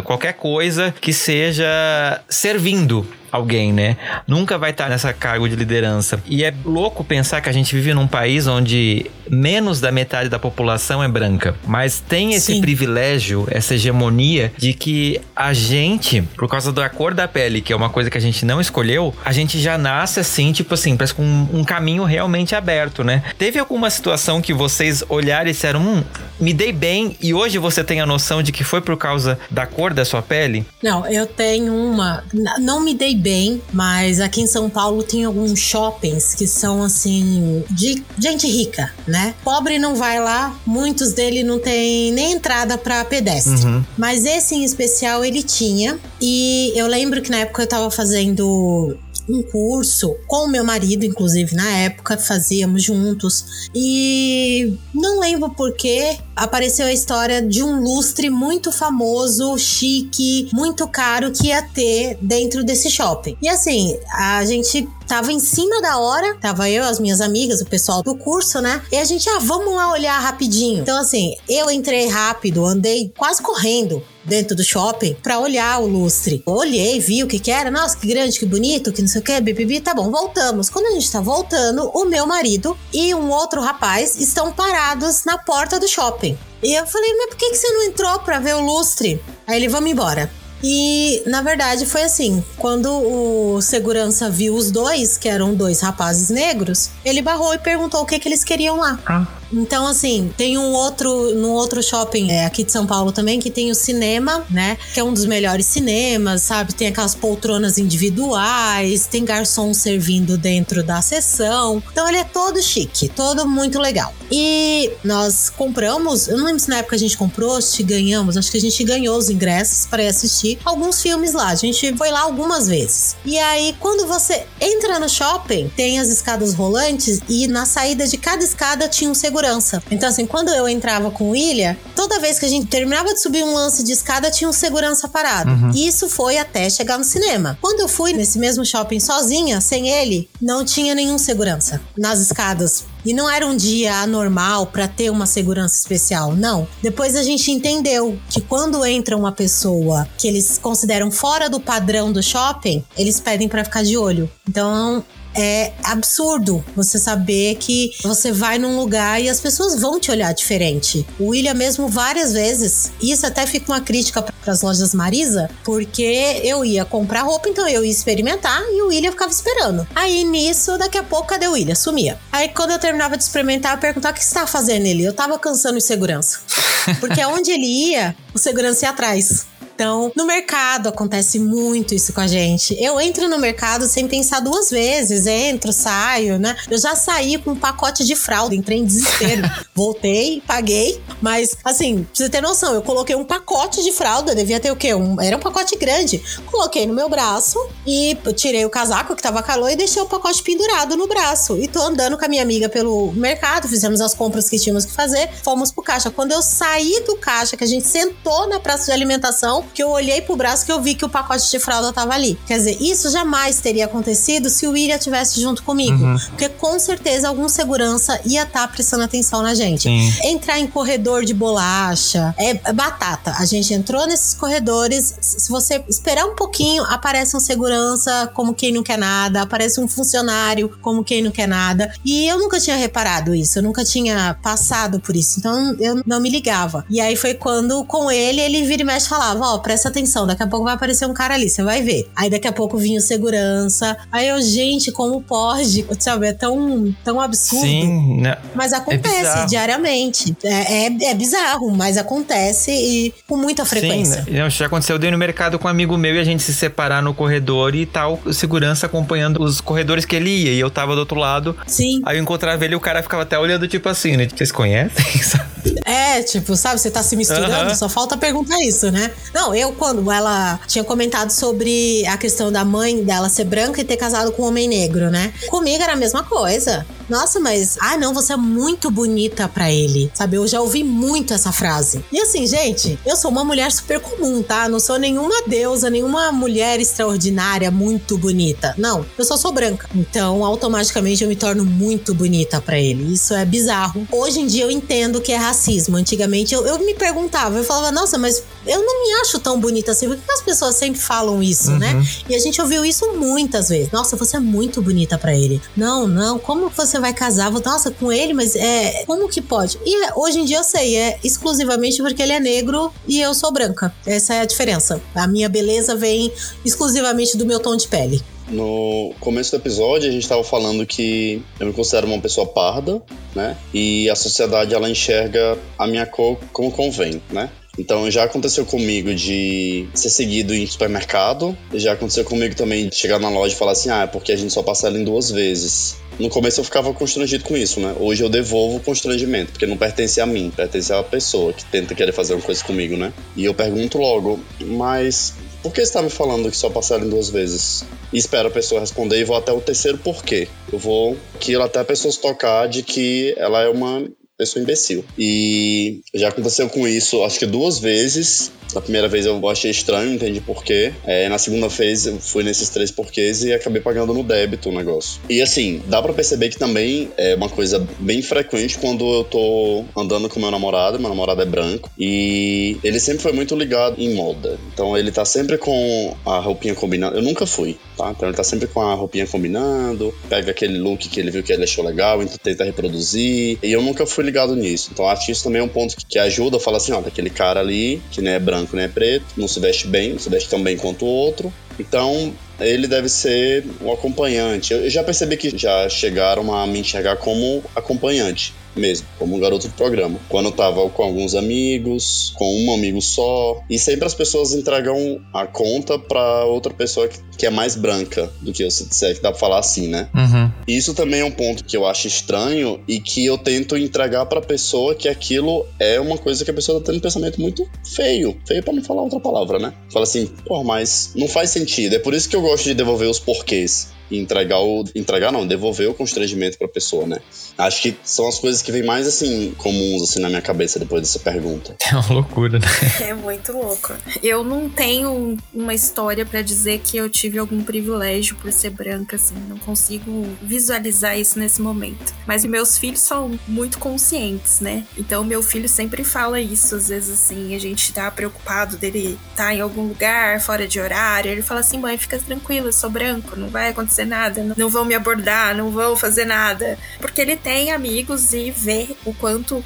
qualquer coisa que seja serviço servindo alguém, né? Nunca vai estar nessa cargo de liderança. E é louco pensar que a gente vive num país onde menos da metade da população é branca, mas tem esse Sim. privilégio, essa hegemonia de que a gente, por causa da cor da pele, que é uma coisa que a gente não escolheu, a gente já nasce assim, tipo assim, parece com um, um caminho realmente aberto, né? Teve alguma situação que vocês olharam e disseram, hum, me dei bem e hoje você tem a noção de que foi por causa da cor da sua pele? Não, eu tenho uma. Não me dei bem, mas aqui em São Paulo tem alguns shoppings que são assim de gente rica, né? Pobre não vai lá, muitos dele não tem nem entrada para pedestre. Uhum. Mas esse em especial ele tinha. E eu lembro que na época eu tava fazendo um curso com meu marido, inclusive na época, fazíamos juntos. E não lembro porquê apareceu a história de um lustre muito famoso, chique, muito caro que ia ter dentro desse shopping. E assim, a gente tava em cima da hora, tava eu, as minhas amigas, o pessoal do curso, né? E a gente, ah, vamos lá olhar rapidinho. Então, assim, eu entrei rápido, andei quase correndo dentro do shopping para olhar o lustre. Olhei, vi o que que era, nossa, que grande, que bonito, que não sei o que, bibibi, tá bom, voltamos. Quando a gente tá voltando, o meu marido e um outro rapaz estão parados na porta do shopping. E eu falei, mas por que, que você não entrou pra ver o lustre? Aí ele, vamos embora. E na verdade foi assim: quando o segurança viu os dois, que eram dois rapazes negros, ele barrou e perguntou o que, que eles queriam lá. Ah. Então, assim, tem um outro, no outro shopping é, aqui de São Paulo também, que tem o cinema, né? Que é um dos melhores cinemas, sabe? Tem aquelas poltronas individuais, tem garçom servindo dentro da sessão. Então, ele é todo chique, todo muito legal. E nós compramos, eu não lembro se na época a gente comprou, se ganhamos, acho que a gente ganhou os ingressos para assistir alguns filmes lá. A gente foi lá algumas vezes. E aí, quando você entra no shopping, tem as escadas rolantes e na saída de cada escada tinha um segurança segurança. Então, assim, quando eu entrava com o William, toda vez que a gente terminava de subir um lance de escada, tinha um segurança parado. Uhum. Isso foi até chegar no cinema. Quando eu fui nesse mesmo shopping sozinha, sem ele, não tinha nenhum segurança nas escadas e não era um dia anormal para ter uma segurança especial, não. Depois a gente entendeu que quando entra uma pessoa que eles consideram fora do padrão do shopping, eles pedem para ficar de olho. Então, é absurdo você saber que você vai num lugar e as pessoas vão te olhar diferente. O William mesmo várias vezes, isso até fica uma crítica para as lojas Marisa, porque eu ia comprar roupa, então eu ia experimentar e o William ficava esperando. Aí nisso, daqui a pouco, cadê o William? Sumia. Aí quando eu terminava de experimentar, eu perguntava o que você estava fazendo ele. Eu tava cansando de segurança. <laughs> Porque onde ele ia, o segurança ia atrás. Então, no mercado acontece muito isso com a gente. Eu entro no mercado sem pensar duas vezes, entro, saio, né? Eu já saí com um pacote de fralda, entrei em desespero. <laughs> Voltei, paguei, mas assim, pra você ter noção, eu coloquei um pacote de fralda, devia ter o quê? Um, era um pacote grande. Coloquei no meu braço e tirei o casaco que tava calor e deixei o pacote pendurado no braço. E tô andando com a minha amiga pelo mercado, fizemos as compras que tínhamos que fazer, fomos pro caixa. Quando eu saí do caixa, que a gente sentou na praça de alimentação, que eu olhei pro braço que eu vi que o pacote de fralda tava ali. Quer dizer, isso jamais teria acontecido se o William tivesse junto comigo. Uhum. Porque com certeza algum segurança ia estar tá prestando atenção na gente. Sim. Entrar em corredor de bolacha é batata. A gente entrou nesses corredores. Se você esperar um pouquinho, aparece um segurança como quem não quer nada, aparece um funcionário como quem não quer nada. E eu nunca tinha reparado isso, eu nunca tinha passado por isso. Então eu não me ligava. E aí foi quando com ele, ele vira e mexe falava: Ó, oh, presta atenção, daqui a pouco vai aparecer um cara ali, você vai ver. Aí daqui a pouco vinha o segurança. Aí eu, gente, como pode? Sabe, é tão, tão absurdo. Sim, né? Mas é acontece é diariamente. É, é, é, bizarro, mas acontece e com muita frequência. Sim, né? já aconteceu, eu dei no mercado com um amigo meu e a gente se separar no corredor e tal, o segurança acompanhando os corredores que ele ia e eu tava do outro lado. Sim. Aí eu encontrava ele e o cara ficava até olhando tipo assim, né? Vocês conhecem? <laughs> É, tipo, sabe, você tá se misturando, uhum. só falta perguntar isso, né? Não, eu, quando ela tinha comentado sobre a questão da mãe dela ser branca e ter casado com um homem negro, né? Comigo era a mesma coisa. Nossa, mas. Ah, não, você é muito bonita para ele. Sabe? Eu já ouvi muito essa frase. E assim, gente, eu sou uma mulher super comum, tá? Não sou nenhuma deusa, nenhuma mulher extraordinária, muito bonita. Não, eu só sou branca. Então, automaticamente eu me torno muito bonita para ele. Isso é bizarro. Hoje em dia eu entendo que é racismo. Antigamente eu, eu me perguntava, eu falava, nossa, mas eu não me acho tão bonita assim. Por que as pessoas sempre falam isso, né? uhum. né? E a gente ouviu isso muitas vezes. Nossa, você é muito bonita para ele. Não, não, como você vai casar? Nossa, com ele, mas é. Como que pode? E hoje em dia eu sei, é exclusivamente porque ele é negro e eu sou branca. Essa é a diferença. A minha beleza vem exclusivamente do meu tom de pele. No começo do episódio, a gente estava falando que eu me considero uma pessoa parda, né? E a sociedade ela enxerga a minha cor como convém, né? Então já aconteceu comigo de ser seguido em supermercado, já aconteceu comigo também de chegar na loja e falar assim: ah, é porque a gente só passa ela em duas vezes. No começo eu ficava constrangido com isso, né? Hoje eu devolvo o constrangimento, porque não pertence a mim, pertence à pessoa que tenta querer fazer uma coisa comigo, né? E eu pergunto logo, mas por que você está me falando que só passaram duas vezes? E espero a pessoa responder e vou até o terceiro porquê. Eu vou aquilo até a pessoa se tocar de que ela é uma pessoa imbecil. E já aconteceu com isso, acho que duas vezes. Na primeira vez eu achei estranho, não entendi porquê. É, na segunda vez eu fui nesses três porquês e acabei pagando no débito o negócio. E assim, dá para perceber que também é uma coisa bem frequente quando eu tô andando com meu namorado, meu namorado é branco, e ele sempre foi muito ligado em moda. Então ele tá sempre com a roupinha combinando. Eu nunca fui, tá? Então ele tá sempre com a roupinha combinando, pega aquele look que ele viu que ele achou legal, então tenta reproduzir. E eu nunca fui ligado nisso. Então acho que isso também é um ponto que, que ajuda a falar assim, ó, daquele cara ali, que nem é branco nem é preto, não se veste bem, não se veste tão bem quanto o outro. Então, ele deve ser um acompanhante. Eu já percebi que já chegaram a me enxergar como acompanhante mesmo, como um garoto de programa. Quando tava com alguns amigos, com um amigo só, e sempre as pessoas entregam a conta para outra pessoa que, que, é mais branca do que eu, se disser que dá pra falar assim, né? Uhum. Isso também é um ponto que eu acho estranho e que eu tento entregar pra pessoa que aquilo é uma coisa que a pessoa tá tendo um pensamento muito feio. Feio para não falar outra palavra, né? Fala assim, pô, mas não faz sentido. É por isso que eu gosto de devolver os porquês e entregar o. entregar não, devolver o constrangimento pra pessoa, né? Acho que são as coisas que vêm mais assim, comuns assim na minha cabeça depois dessa pergunta. <laughs> É uma loucura, né? É muito louco. Eu não tenho uma história para dizer que eu tive algum privilégio por ser branca, assim. Não consigo visualizar isso nesse momento. Mas meus filhos são muito conscientes, né? Então meu filho sempre fala isso, às vezes assim, a gente tá preocupado dele tá em algum lugar, fora de horário. Ele fala assim: mãe, fica tranquila, eu sou branco, não vai acontecer nada, não vão me abordar, não vão fazer nada. Porque ele tem amigos e vê o quanto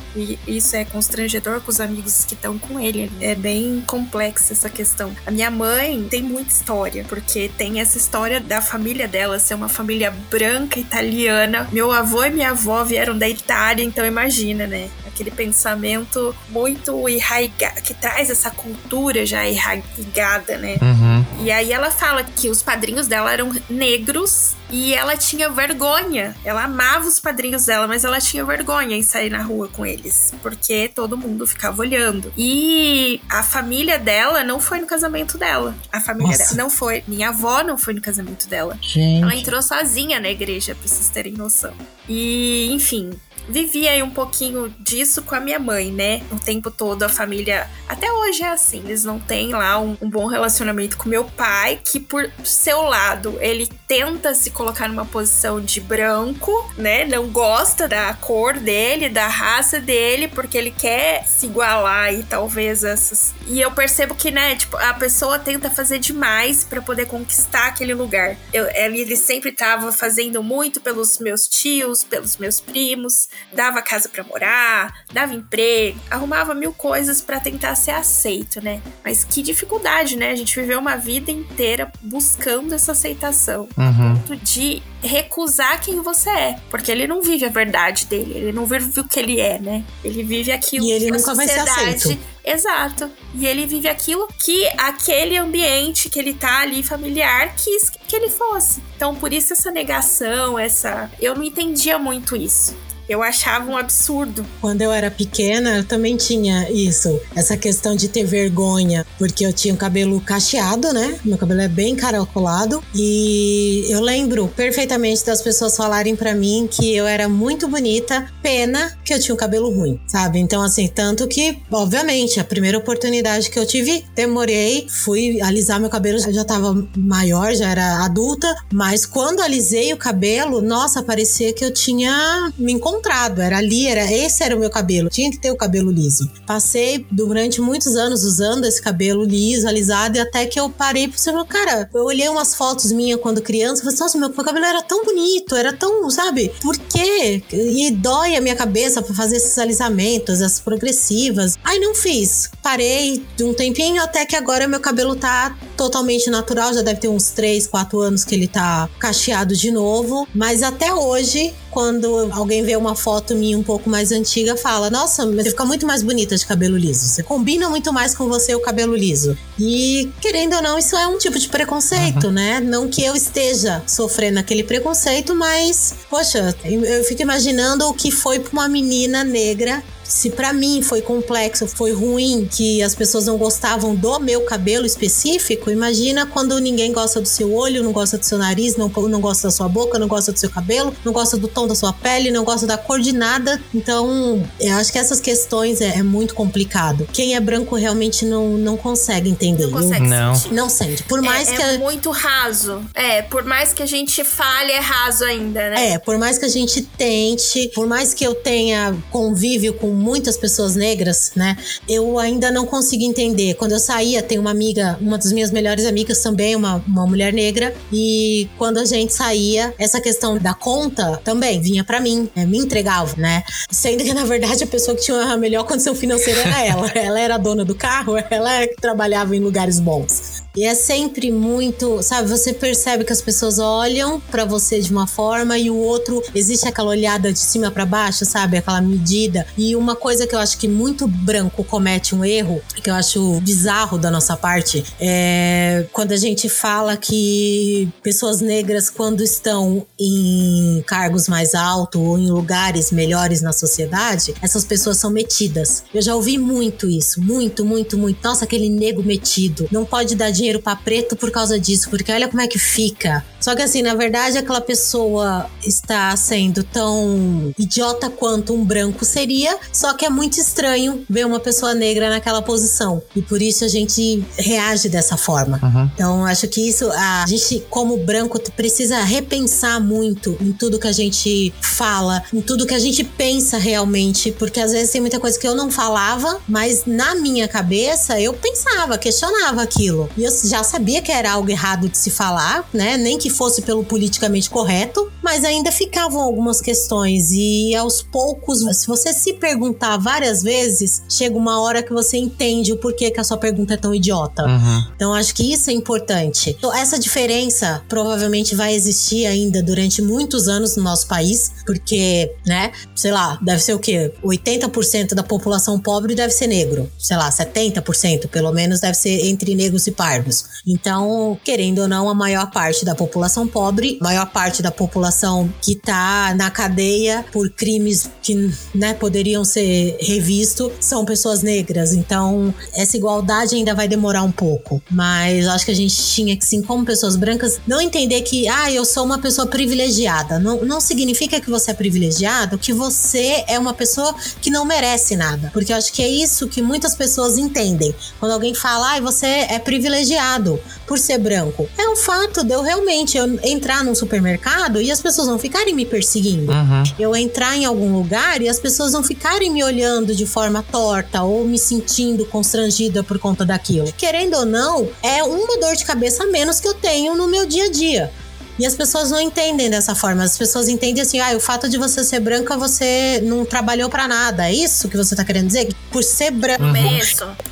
isso é constrangedor com os amigos que estão com ele. É bem complexa essa questão. A minha mãe tem muita história, porque tem essa história da família dela ser uma família branca italiana. Meu avô e minha avó vieram da Itália, então imagina, né? Aquele pensamento muito enraigado, que traz essa cultura já enraigada, né? Uhum. E aí ela fala que os padrinhos dela eram negros e ela tinha vergonha. Ela amava os padrinhos dela, mas ela tinha vergonha em sair na rua com eles, porque todo mundo ficava olhando. E a família dela não foi no casamento dela. A família Nossa. dela não foi. Minha avó não foi no casamento dela. Gente. Ela entrou sozinha na igreja, pra vocês terem noção. E, enfim, vivi aí um pouquinho disso com a minha mãe, né? O tempo todo a família. Até hoje é assim, eles não têm lá um, um bom relacionamento com meu pai, que por seu lado, ele tenta se colocar numa posição de branco, né? Não gosta da cor dele, da raça dele, porque ele quer se igualar e talvez essas. E eu percebo que, né, tipo, a pessoa tenta fazer demais pra poder conquistar aquele lugar. Eu, ele, sempre tava fazendo muito pelos meus tios, pelos meus primos, dava casa pra morar, dava emprego, arrumava mil coisas pra tentar ser aceito, né? Mas que dificuldade, né? A gente viveu uma vida inteira buscando essa aceitação Uhum. De recusar quem você é. Porque ele não vive a verdade dele, ele não vive o que ele é, né? Ele vive aquilo E ele que a nunca vai ser sociedade. aceito. Exato. E ele vive aquilo que aquele ambiente que ele tá ali familiar quis que ele fosse. Então, por isso essa negação, essa. Eu não entendia muito isso. Eu achava um absurdo. Quando eu era pequena, eu também tinha isso. Essa questão de ter vergonha. Porque eu tinha o cabelo cacheado, né? Meu cabelo é bem caracolado. E eu lembro perfeitamente das pessoas falarem pra mim que eu era muito bonita. Pena que eu tinha o cabelo ruim, sabe? Então, assim, tanto que, obviamente, a primeira oportunidade que eu tive, demorei. Fui alisar meu cabelo, eu já tava maior, já era adulta. Mas quando alisei o cabelo, nossa, parecia que eu tinha me encontrado. Era ali, era esse era o meu cabelo. Tinha que ter o cabelo liso. Passei durante muitos anos usando esse cabelo liso, alisado, e até que eu parei você falar, cara, eu olhei umas fotos minhas quando criança e falei, nossa, meu cabelo era tão bonito, era tão, sabe? Por quê? E dói a minha cabeça pra fazer esses alisamentos, essas progressivas. Aí não fiz. Parei de um tempinho até que agora meu cabelo tá totalmente natural, já deve ter uns 3, 4 anos que ele tá cacheado de novo, mas até hoje quando alguém vê uma foto minha um pouco mais antiga, fala: Nossa, você fica muito mais bonita de cabelo liso. Você combina muito mais com você o cabelo liso. E, querendo ou não, isso é um tipo de preconceito, né? Não que eu esteja sofrendo aquele preconceito, mas, poxa, eu fico imaginando o que foi pra uma menina negra se pra mim foi complexo, foi ruim, que as pessoas não gostavam do meu cabelo específico, imagina quando ninguém gosta do seu olho, não gosta do seu nariz, não, não gosta da sua boca, não gosta do seu cabelo, não gosta do tom da sua pele, não gosta da cor de nada. Então, eu acho que essas questões é, é muito complicado. Quem é branco realmente não, não consegue entender. Não consegue Não. sentir. Não sente. Por mais é, que. é a- muito raso. É, por mais que a gente fale, é raso ainda, né? É, por mais que a gente tente, por mais que eu tenha convívio com muitas pessoas negras, né? Eu ainda não consigo entender. Quando eu saía, tem uma amiga, uma das minhas melhores amigas também, uma, uma mulher negra, e quando a gente saía, essa questão da conta também vinha pra mim, né? me entregava, né? Sendo que na verdade a pessoa que tinha a melhor condição financeira era ela. <laughs> ela era a dona do carro, ela é que trabalhava em lugares bons. E é sempre muito, sabe, você percebe que as pessoas olham pra você de uma forma e o outro existe aquela olhada de cima pra baixo, sabe, aquela medida. E uma uma coisa que eu acho que muito branco comete um erro, que eu acho bizarro da nossa parte, é quando a gente fala que pessoas negras, quando estão em cargos mais altos ou em lugares melhores na sociedade, essas pessoas são metidas. Eu já ouvi muito isso, muito, muito, muito. Nossa, aquele nego metido. Não pode dar dinheiro para preto por causa disso, porque olha como é que fica. Só que assim, na verdade, aquela pessoa está sendo tão idiota quanto um branco seria, só que é muito estranho ver uma pessoa negra naquela posição. E por isso a gente reage dessa forma. Uhum. Então, acho que isso, a gente, como branco, precisa repensar muito em tudo que a gente fala, em tudo que a gente pensa realmente, porque às vezes tem muita coisa que eu não falava, mas na minha cabeça eu pensava, questionava aquilo. E eu já sabia que era algo errado de se falar, né? Nem que fosse pelo politicamente correto, mas ainda ficavam algumas questões. E aos poucos, se você se perguntar várias vezes, chega uma hora que você entende o porquê que a sua pergunta é tão idiota. Uhum. Então acho que isso é importante. Então, essa diferença provavelmente vai existir ainda durante muitos anos no nosso país, porque, né, sei lá, deve ser o quê? 80% da população pobre deve ser negro. Sei lá, 70% pelo menos deve ser entre negros e pardos. Então, querendo ou não, a maior parte da população pobre, maior parte da população que tá na cadeia por crimes que, né, poderiam ser revistos são pessoas negras. Então, essa igualdade ainda vai demorar um pouco. Mas acho que a gente tinha que, sim, como pessoas brancas, não entender que, ah, eu sou uma pessoa privilegiada. Não, não significa que você é privilegiado, que você é uma pessoa que não merece nada. Porque eu acho que é isso que muitas pessoas entendem. Quando alguém fala, ah, você é privilegiado por ser branco. É um fato de eu realmente eu entrar num supermercado e as pessoas não ficarem me perseguindo. Uhum. Eu entrar em algum lugar e as pessoas não ficarem me olhando de forma torta ou me sentindo constrangida por conta daquilo. Querendo ou não, é uma dor de cabeça a menos que eu tenho no meu dia a dia. E as pessoas não entendem dessa forma. As pessoas entendem assim: ah, o fato de você ser branca, você não trabalhou para nada. É isso que você tá querendo dizer? Por ser branca, uhum.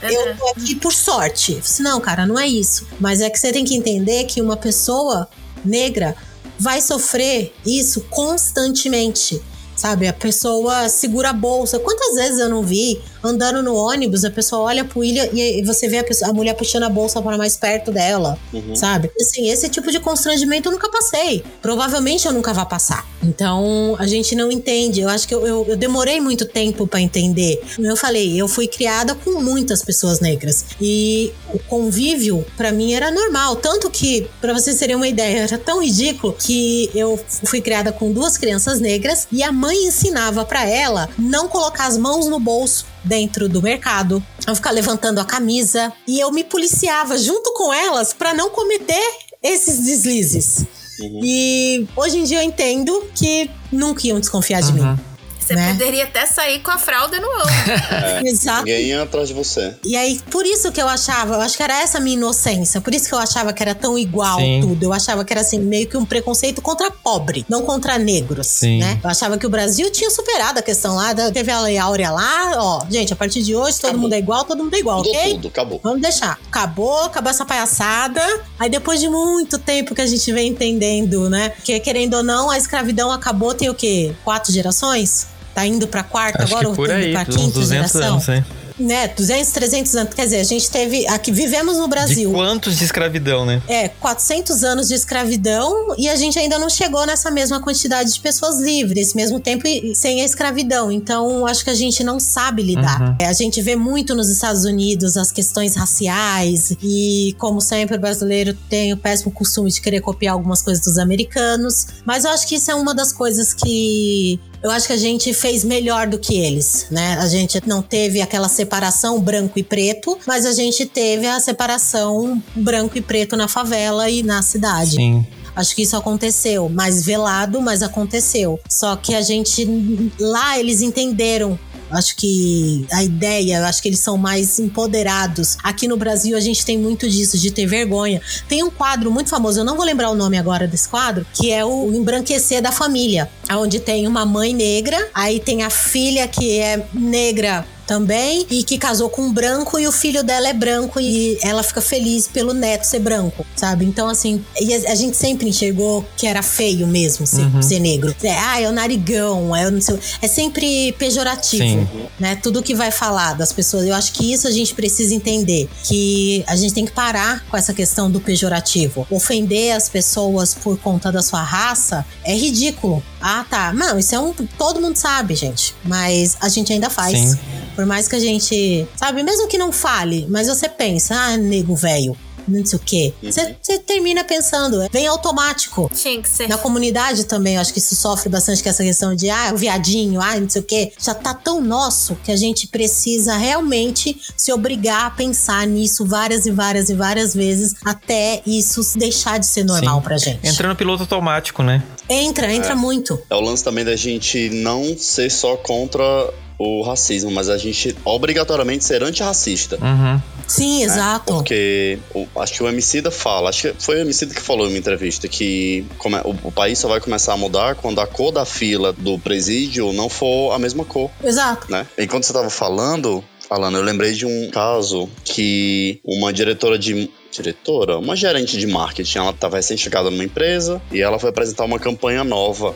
eu tô aqui por sorte. Não, cara, não é isso. Mas é que você tem que entender que uma pessoa negra vai sofrer isso constantemente. Sabe, a pessoa segura a bolsa. Quantas vezes eu não vi andando no ônibus, a pessoa olha pro ilha e você vê a, pessoa, a mulher puxando a bolsa para mais perto dela, uhum. sabe? Assim, esse tipo de constrangimento eu nunca passei. Provavelmente eu nunca vá passar. Então, a gente não entende. Eu acho que eu, eu, eu demorei muito tempo para entender. Eu falei, eu fui criada com muitas pessoas negras. E o convívio, para mim, era normal. Tanto que, para vocês terem uma ideia, era tão ridículo que eu fui criada com duas crianças negras e a mãe ensinava para ela não colocar as mãos no bolso dentro do mercado, eu ficar levantando a camisa e eu me policiava junto com elas para não cometer esses deslizes. Uhum. E hoje em dia eu entendo que nunca iam desconfiar de uhum. mim. Você né? poderia até sair com a fralda no ombro. <laughs> É, Exato. Ninguém ia atrás de você. E aí, por isso que eu achava, eu acho que era essa minha inocência. Por isso que eu achava que era tão igual Sim. tudo. Eu achava que era assim, meio que um preconceito contra pobre, não contra negros, Sim. né? Eu achava que o Brasil tinha superado a questão lá, teve a Lei Áurea lá, ó. Gente, a partir de hoje todo acabou. mundo é igual, todo mundo é igual, Mudou ok? tudo, acabou. Vamos deixar. Acabou, acabou essa palhaçada. Aí depois de muito tempo que a gente vem entendendo, né? Que querendo ou não, a escravidão acabou tem o quê? Quatro gerações? Tá indo pra quarta Acho agora, ou por aí, pra quinta geração? Anos, hein? né, 200, 300 anos. Quer dizer, a gente teve. Aqui vivemos no Brasil. De quantos de escravidão, né? É, 400 anos de escravidão e a gente ainda não chegou nessa mesma quantidade de pessoas livres, mesmo tempo sem a escravidão. Então, acho que a gente não sabe lidar. Uhum. É, a gente vê muito nos Estados Unidos as questões raciais e, como sempre, o brasileiro tem o péssimo costume de querer copiar algumas coisas dos americanos. Mas eu acho que isso é uma das coisas que eu acho que a gente fez melhor do que eles, né? A gente não teve aquela separação branco e preto, mas a gente teve a separação branco e preto na favela e na cidade. Sim. Acho que isso aconteceu, mais velado, mas aconteceu. Só que a gente lá eles entenderam Acho que a ideia, acho que eles são mais empoderados. Aqui no Brasil a gente tem muito disso, de ter vergonha. Tem um quadro muito famoso, eu não vou lembrar o nome agora desse quadro, que é o Embranquecer da Família, onde tem uma mãe negra, aí tem a filha que é negra também e que casou com um branco e o filho dela é branco e ela fica feliz pelo neto ser branco, sabe? Então, assim, a, gente sempre enxergou que era feio mesmo ser, uhum. ser negro. É, ah, é o narigão, é, o sei, é sempre pejorativo, Sim. né? Tudo que vai falar das pessoas. Eu acho que isso a gente precisa entender, que a gente tem que parar com essa questão do pejorativo. Ofender as pessoas por conta da sua raça é ridículo. Ah, tá. Não, isso é um. Todo mundo sabe, gente. Mas a gente ainda faz. Sim. Por mais que a gente. Sabe, mesmo que não fale, mas você pensa, ah, nego velho não sei o quê. Uhum. Você termina pensando, é bem automático. Tinha que ser. Na comunidade também, eu acho que isso sofre bastante com essa questão de, ah, o viadinho, ah, não sei o quê. Já tá tão nosso que a gente precisa realmente se obrigar a pensar nisso várias e várias e várias vezes até isso deixar de ser normal Sim. pra gente. Entra no piloto automático, né? Entra, entra é. muito. É o lance também da gente não ser só contra o racismo, mas a gente obrigatoriamente ser antirracista. Uhum. Sim, né? exato. Porque o, acho que o Emicida fala, acho que foi o Emicida que falou em uma entrevista que come, o, o, país só vai começar a mudar quando a cor da fila do presídio não for a mesma cor. Exato. Né? Enquanto você tava falando, falando, eu lembrei de um caso que uma diretora de diretora, uma gerente de marketing, ela estava recém-chegada numa empresa e ela foi apresentar uma campanha nova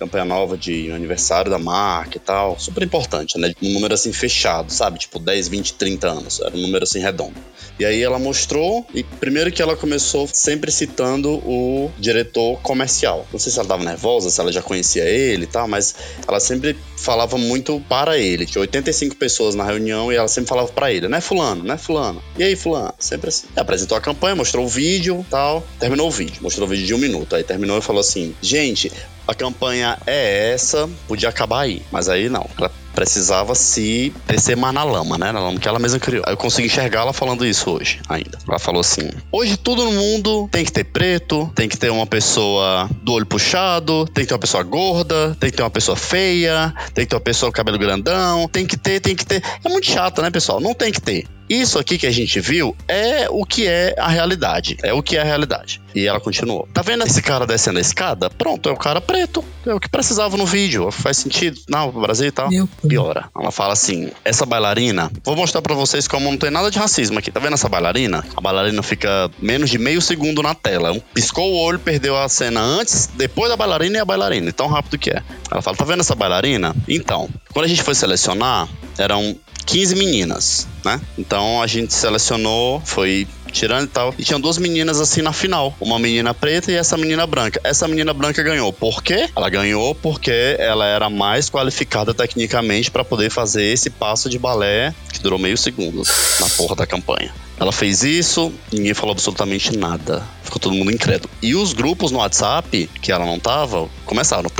campanha nova de aniversário da marca e tal. Super importante, né? Um número assim fechado, sabe? Tipo 10, 20, 30 anos. Era um número assim redondo. E aí ela mostrou, e primeiro que ela começou sempre citando o diretor comercial. Não sei se ela tava nervosa, se ela já conhecia ele e tal, mas ela sempre falava muito para ele. Tinha 85 pessoas na reunião e ela sempre falava para ele, né, Fulano, né, Fulano? E aí, Fulano? Sempre assim. E apresentou a campanha, mostrou o vídeo tal. Terminou o vídeo, mostrou o vídeo de um minuto. Aí terminou e falou assim: gente, a campanha é essa, podia acabar aí. Mas aí não. Ela precisava se descer mais na lama, né? Na lama que ela mesma criou. Eu consigo enxergar ela falando isso hoje ainda. Ela falou assim: hoje tudo no mundo tem que ter preto, tem que ter uma pessoa do olho puxado, tem que ter uma pessoa gorda, tem que ter uma pessoa feia, tem que ter uma pessoa com cabelo grandão, tem que ter, tem que ter. É muito chato, né, pessoal? Não tem que ter. Isso aqui que a gente viu é o que é a realidade. É o que é a realidade. E ela continuou. Tá vendo esse cara descendo a escada? Pronto, é o cara preto. É o que precisava no vídeo. Faz sentido. Não, Brasil e tal. Meu piora. Ela fala assim: essa bailarina, vou mostrar para vocês como não tem nada de racismo aqui. Tá vendo essa bailarina? A bailarina fica menos de meio segundo na tela. Um, piscou o olho, perdeu a cena antes, depois da bailarina e a bailarina. Tão rápido que é. Ela fala: tá vendo essa bailarina? Então, quando a gente foi selecionar, eram 15 meninas, né? Então a gente selecionou, foi tirando e tal. E tinha duas meninas assim na final. Uma menina preta e essa menina branca. Essa menina branca ganhou. Por quê? Ela ganhou porque ela era mais qualificada tecnicamente para poder fazer esse passo de balé que durou meio segundo na porra da campanha. Ela fez isso, ninguém falou absolutamente nada. Ficou todo mundo incrédulo. E os grupos no WhatsApp, que ela não tava, começaram.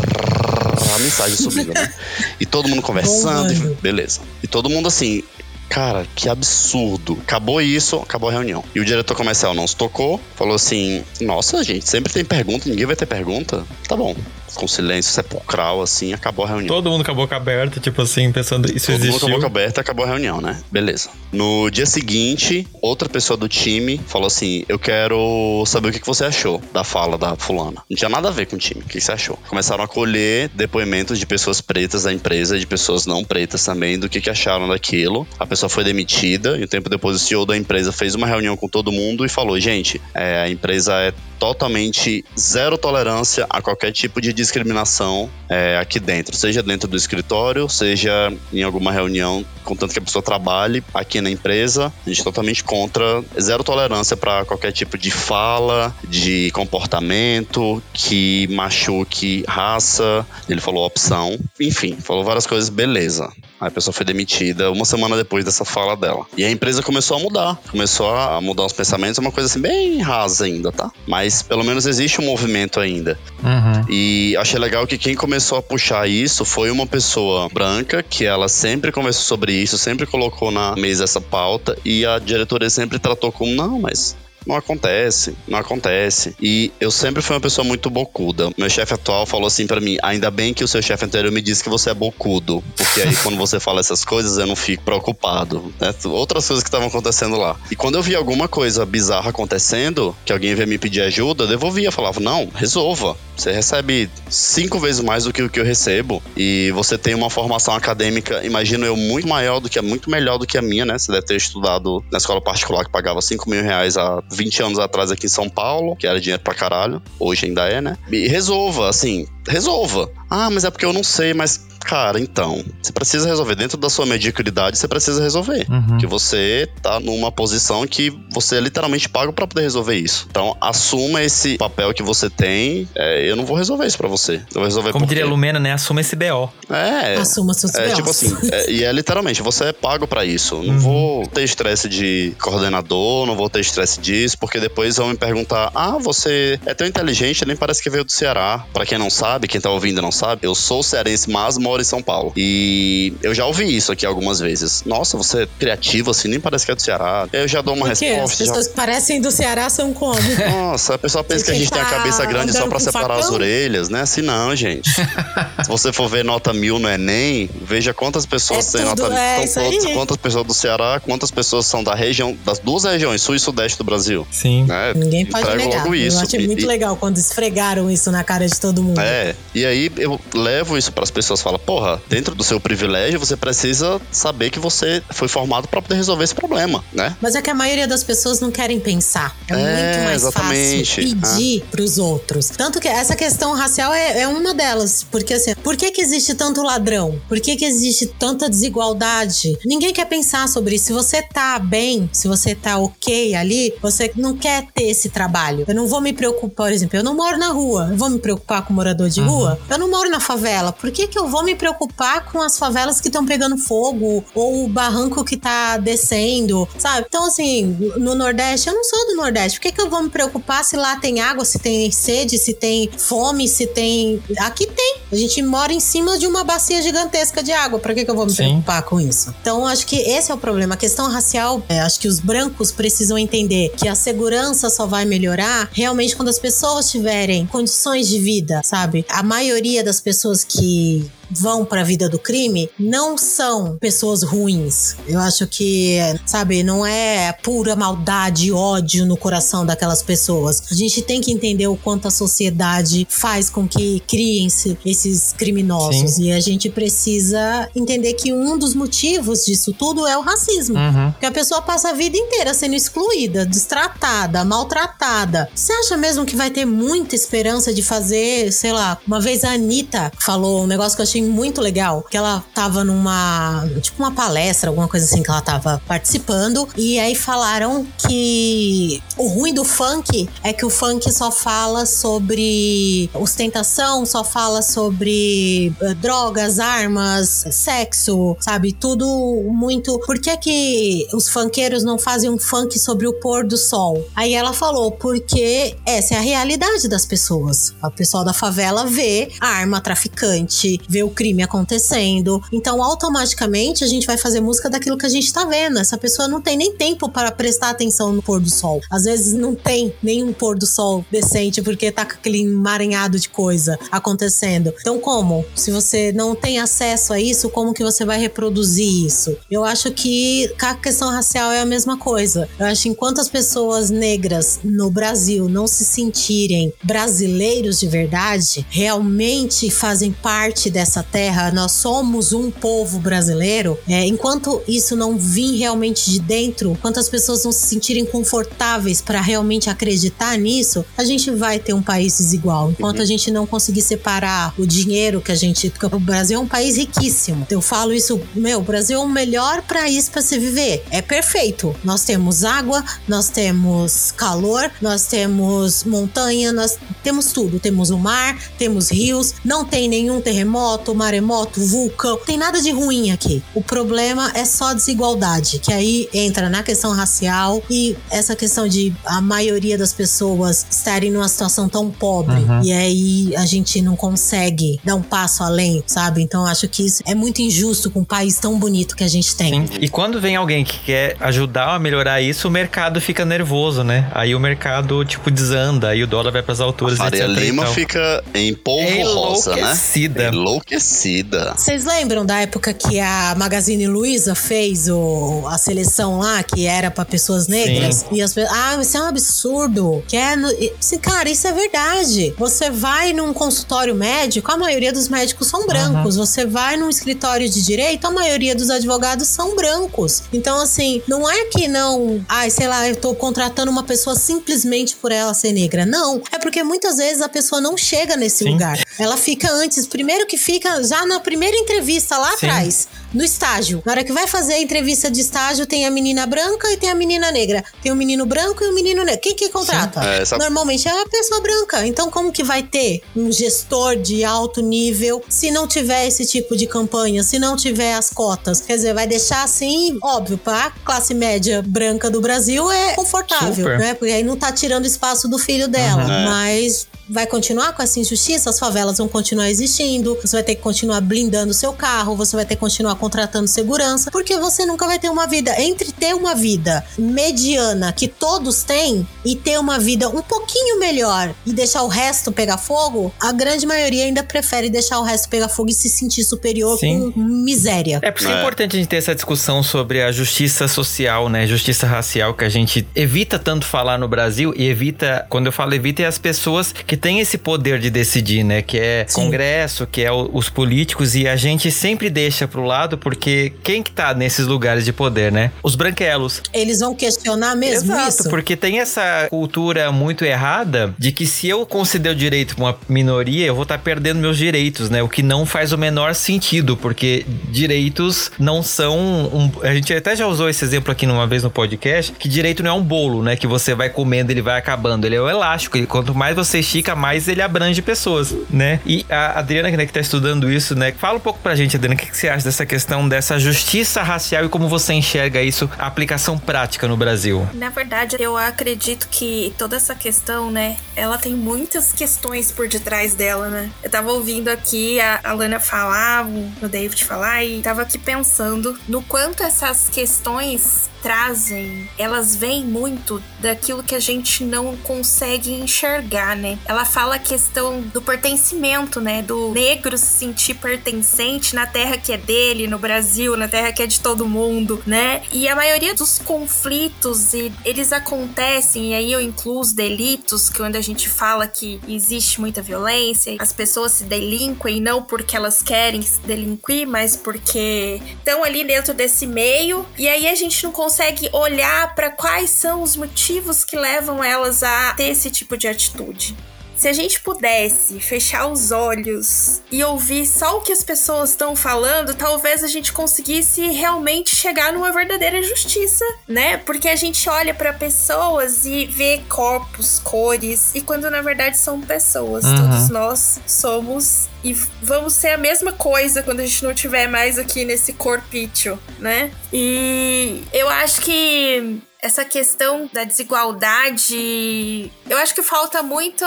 A mensagem subindo, né? E todo mundo conversando, beleza. E todo mundo assim, Cara, que absurdo. Acabou isso, acabou a reunião. E o diretor comercial não se tocou, falou assim: Nossa, gente, sempre tem pergunta, ninguém vai ter pergunta. Tá bom com silêncio sepulcral, assim, acabou a reunião. Todo mundo com a boca aberta, tipo assim, pensando, isso Todo existiu. Todo mundo com a boca aberta, acabou a reunião, né? Beleza. No dia seguinte, outra pessoa do time falou assim, eu quero saber o que você achou da fala da fulana. Não tinha nada a ver com o time, o que você achou? Começaram a colher depoimentos de pessoas pretas da empresa, de pessoas não pretas também, do que, que acharam daquilo. A pessoa foi demitida, e um tempo depois o CEO da empresa fez uma reunião com todo mundo e falou, gente, é, a empresa é totalmente zero tolerância a qualquer tipo de discriminação é, aqui dentro, seja dentro do escritório, seja em alguma reunião, contanto que a pessoa trabalhe aqui na empresa. A gente é totalmente contra, zero tolerância para qualquer tipo de fala, de comportamento que machuque raça. Ele falou opção, enfim, falou várias coisas, beleza. Aí a pessoa foi demitida uma semana depois dessa fala dela. E a empresa começou a mudar, começou a mudar os pensamentos, é uma coisa assim bem rasa ainda, tá? Mas pelo menos existe um movimento ainda. Uhum. E achei legal que quem começou a puxar isso foi uma pessoa branca, que ela sempre conversou sobre isso, sempre colocou na mesa essa pauta, e a diretoria sempre tratou como, não, mas não acontece, não acontece. E eu sempre fui uma pessoa muito bocuda. Meu chefe atual falou assim para mim: ainda bem que o seu chefe anterior me disse que você é bocudo. Porque aí quando você <laughs> fala essas coisas, eu não fico preocupado. Né? Outras coisas que estavam acontecendo lá. E quando eu vi alguma coisa bizarra acontecendo, que alguém veio me pedir ajuda, eu devolvia. Falava: não, resolva. Você recebe cinco vezes mais do que o que eu recebo. E você tem uma formação acadêmica, imagino eu, muito maior do que muito melhor do que a minha, né? Você deve ter estudado na escola particular que pagava 5 mil reais há 20 anos atrás aqui em São Paulo, que era dinheiro pra caralho. Hoje ainda é, né? E resolva, assim, resolva. Ah, mas é porque eu não sei, mas Cara, então, você precisa resolver. Dentro da sua mediocridade, você precisa resolver. Uhum. Que você tá numa posição que você é literalmente paga para poder resolver isso. Então, assuma esse papel que você tem. É, eu não vou resolver isso para você. Eu vou resolver Como diria Lumena, né? Assuma esse BO. É. Assuma seus é, Tipo assim, é, e é literalmente, você é pago para isso. Não uhum. vou ter estresse de coordenador, não vou ter estresse disso, porque depois vão me perguntar: ah, você é tão inteligente, nem parece que veio do Ceará. Para quem não sabe, quem tá ouvindo não sabe, eu sou cearense, mas moro em São Paulo. E eu já ouvi isso aqui algumas vezes. Nossa, você é criativo assim, nem parece que é do Ceará. Eu já dou uma resposta. As pessoas já... que parecem do Ceará são como? Nossa, a pessoa pensa que a gente tá tem a cabeça grande só pra separar facão? as orelhas, né? Assim não, gente. <laughs> Se você for ver nota mil no Enem, veja quantas pessoas é têm nota é, mil. Quantas pessoas do Ceará, quantas pessoas são da região, das duas regiões, sul e sudeste do Brasil. Sim. Né? Ninguém pode negar. Logo isso. Eu achei muito e, legal quando esfregaram isso na cara de todo mundo. É. E aí eu levo isso para as pessoas, falo, porra, dentro do seu privilégio, você precisa saber que você foi formado para poder resolver esse problema, né? Mas é que a maioria das pessoas não querem pensar. É, é muito mais exatamente. fácil pedir ah. pros outros. Tanto que essa questão racial é, é, uma delas. Porque assim, por que que existe tanto ladrão? Por que que existe tanta desigualdade? Ninguém quer pensar sobre isso. Se você tá bem, se você tá ok ali, você não quer ter esse trabalho. Eu não vou me preocupar, por exemplo, eu não moro na rua. Eu vou me preocupar com morador de uhum. rua? Eu não moro na favela. Por que que eu vou me preocupar com as favelas que estão pegando fogo ou o barranco que tá descendo, sabe? Então, assim, no Nordeste, eu não sou do Nordeste. Por que, que eu vou me preocupar se lá tem água, se tem sede, se tem fome, se tem. Aqui tem. A gente mora em cima de uma bacia gigantesca de água. Por que, que eu vou me Sim. preocupar com isso? Então, acho que esse é o problema. A questão racial, é, acho que os brancos precisam entender que a segurança só vai melhorar realmente quando as pessoas tiverem condições de vida, sabe? A maioria das pessoas que vão para a vida do crime não são pessoas ruins. Eu acho que, sabe, não é pura maldade e ódio no coração daquelas pessoas. A gente tem que entender o quanto a sociedade faz com que criem-se esses criminosos. Sim. E a gente precisa entender que um dos motivos disso tudo é o racismo. Uhum. Que a pessoa passa a vida inteira sendo excluída, destratada, maltratada. Você acha mesmo que vai ter muita esperança de fazer, sei lá, uma vez a Anitta falou um negócio que eu achei achei muito legal, que ela tava numa, tipo uma palestra, alguma coisa assim que ela tava participando, e aí falaram que o ruim do funk é que o funk só fala sobre ostentação, só fala sobre uh, drogas, armas, sexo, sabe? Tudo muito. Por que que os funkeiros não fazem um funk sobre o pôr do sol? Aí ela falou, porque essa é a realidade das pessoas. O pessoal da favela vê a arma traficante, vê o crime acontecendo. Então, automaticamente, a gente vai fazer música daquilo que a gente tá vendo. Essa pessoa não tem nem tempo para prestar atenção no pôr do sol. Às vezes não tem nenhum pôr do sol decente porque tá com aquele emaranhado de coisa acontecendo. Então, como? Se você não tem acesso a isso, como que você vai reproduzir isso? Eu acho que a questão racial é a mesma coisa. Eu acho que enquanto as pessoas negras no Brasil não se sentirem brasileiros de verdade, realmente fazem parte dessa nossa terra, nós somos um povo brasileiro, é, enquanto isso não vir realmente de dentro, enquanto as pessoas não se sentirem confortáveis para realmente acreditar nisso, a gente vai ter um país desigual. Enquanto uhum. a gente não conseguir separar o dinheiro que a gente. Porque o Brasil é um país riquíssimo. Eu falo isso, meu, o Brasil é o melhor país para se viver. É perfeito. Nós temos água, nós temos calor, nós temos montanha, nós temos tudo. Temos o mar, temos rios, não tem nenhum terremoto terremoto, maremoto, vulcão. Não tem nada de ruim aqui. O problema é só desigualdade, que aí entra na questão racial e essa questão de a maioria das pessoas estarem numa situação tão pobre. Uhum. E aí a gente não consegue dar um passo além, sabe? Então acho que isso é muito injusto com um país tão bonito que a gente tem. Sim. E quando vem alguém que quer ajudar a melhorar isso, o mercado fica nervoso, né? Aí o mercado, tipo, desanda, aí o dólar vai pras alturas. A Faria Lima fica em polvo rosa, né? Enlouquecida. Enlouquecida. Vocês lembram da época que a Magazine Luiza fez o, a seleção lá, que era para pessoas negras? Sim. E as pessoas, ah, isso é um absurdo. Que é, sim, cara, isso é verdade. Você vai num consultório médico, a maioria dos médicos são brancos. Uhum. Você vai num escritório de direito, a maioria dos advogados são brancos. Então, assim, não é que não, ai, sei lá, eu tô contratando uma pessoa simplesmente por ela ser negra. Não. É porque muitas vezes a pessoa não chega nesse Sim. lugar. Ela fica antes, primeiro que fica já na primeira entrevista lá Sim. atrás no estágio. Na hora que vai fazer a entrevista de estágio, tem a menina branca e tem a menina negra. Tem o menino branco e o menino negro. Quem que contrata? É, essa... Normalmente é a pessoa branca. Então, como que vai ter um gestor de alto nível se não tiver esse tipo de campanha, se não tiver as cotas? Quer dizer, vai deixar assim, óbvio, pra classe média branca do Brasil é confortável, Super. né? Porque aí não tá tirando espaço do filho dela. Uhum. Mas vai continuar com essa injustiça, as favelas vão continuar existindo, você vai ter que continuar blindando seu carro, você vai ter que continuar contratando segurança, porque você nunca vai ter uma vida. Entre ter uma vida mediana que todos têm e ter uma vida um pouquinho melhor e deixar o resto pegar fogo, a grande maioria ainda prefere deixar o resto pegar fogo e se sentir superior Sim. com miséria. É por isso é. é importante a gente ter essa discussão sobre a justiça social, né? Justiça racial que a gente evita tanto falar no Brasil e evita, quando eu falo evita, é as pessoas que tem esse poder de decidir, né? Que é Sim. Congresso, que é o, os políticos, e a gente sempre deixa pro lado, porque quem que tá nesses lugares de poder, né? Os branquelos. Eles vão questionar mesmo Exato, isso? porque tem essa cultura muito errada de que se eu conceder o direito pra uma minoria, eu vou estar tá perdendo meus direitos, né? O que não faz o menor sentido, porque direitos não são um... A gente até já usou esse exemplo aqui uma vez no podcast, que direito não é um bolo, né? Que você vai comendo, ele vai acabando. Ele é o elástico. E quanto mais você estica, mais ele abrange pessoas, né? E a Adriana, né, que tá estudando isso, né? Fala um pouco pra gente, Adriana, o que, que você acha dessa questão dessa justiça racial e como você enxerga isso, a aplicação prática no Brasil? Na verdade, eu acredito que toda essa questão, né, ela tem muitas questões por detrás dela, né? Eu tava ouvindo aqui a, a Lana falar, o David falar, e tava aqui pensando no quanto essas questões trazem, elas vêm muito daquilo que a gente não consegue enxergar, né? Ela fala a questão do pertencimento, né? Do negro se sentir pertencente na terra que é dele, no Brasil, na terra que é de todo mundo, né? E a maioria dos conflitos, eles acontecem, e aí eu incluo os delitos, que quando a gente fala que existe muita violência, as pessoas se delinquem não porque elas querem se delinquir, mas porque estão ali dentro desse meio, e aí a gente não consegue consegue olhar para quais são os motivos que levam elas a ter esse tipo de atitude. Se a gente pudesse fechar os olhos e ouvir só o que as pessoas estão falando, talvez a gente conseguisse realmente chegar numa verdadeira justiça, né? Porque a gente olha para pessoas e vê corpos, cores, e quando na verdade são pessoas. Uhum. Todos nós somos e vamos ser a mesma coisa quando a gente não tiver mais aqui nesse corpício, né? E eu acho que essa questão da desigualdade, eu acho que falta muito,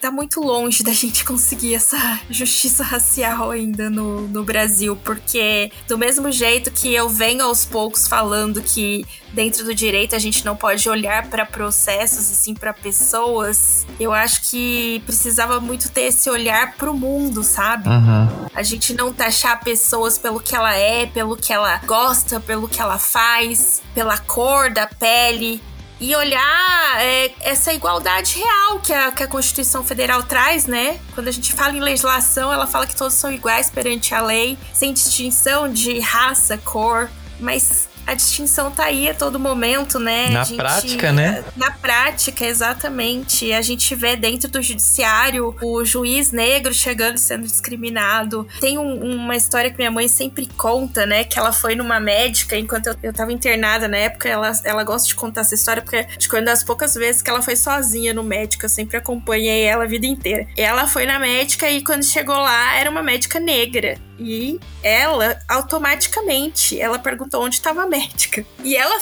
tá muito longe da gente conseguir essa justiça racial ainda no, no Brasil, porque do mesmo jeito que eu venho aos poucos falando que dentro do direito a gente não pode olhar para processos e sim para pessoas, eu acho que precisava muito ter esse olhar para o mundo, sabe? Uhum. A gente não taxar pessoas pelo que ela é, pelo que ela gosta, pelo que ela faz, pela cor da pele, e olhar é, essa igualdade real que a, que a Constituição Federal traz, né? Quando a gente fala em legislação, ela fala que todos são iguais perante a lei, sem distinção de raça, cor. Mas a distinção tá aí a todo momento, né? Na gente, prática, né? Na prática, exatamente. A gente vê dentro do judiciário o juiz negro chegando e sendo discriminado. Tem um, uma história que minha mãe sempre conta, né? Que ela foi numa médica enquanto eu, eu tava internada na época. Ela, ela gosta de contar essa história porque acho que uma das poucas vezes que ela foi sozinha no médico. Eu sempre acompanhei ela a vida inteira. E ela foi na médica e quando chegou lá era uma médica negra. E ela, automaticamente, ela perguntou onde estava a E ela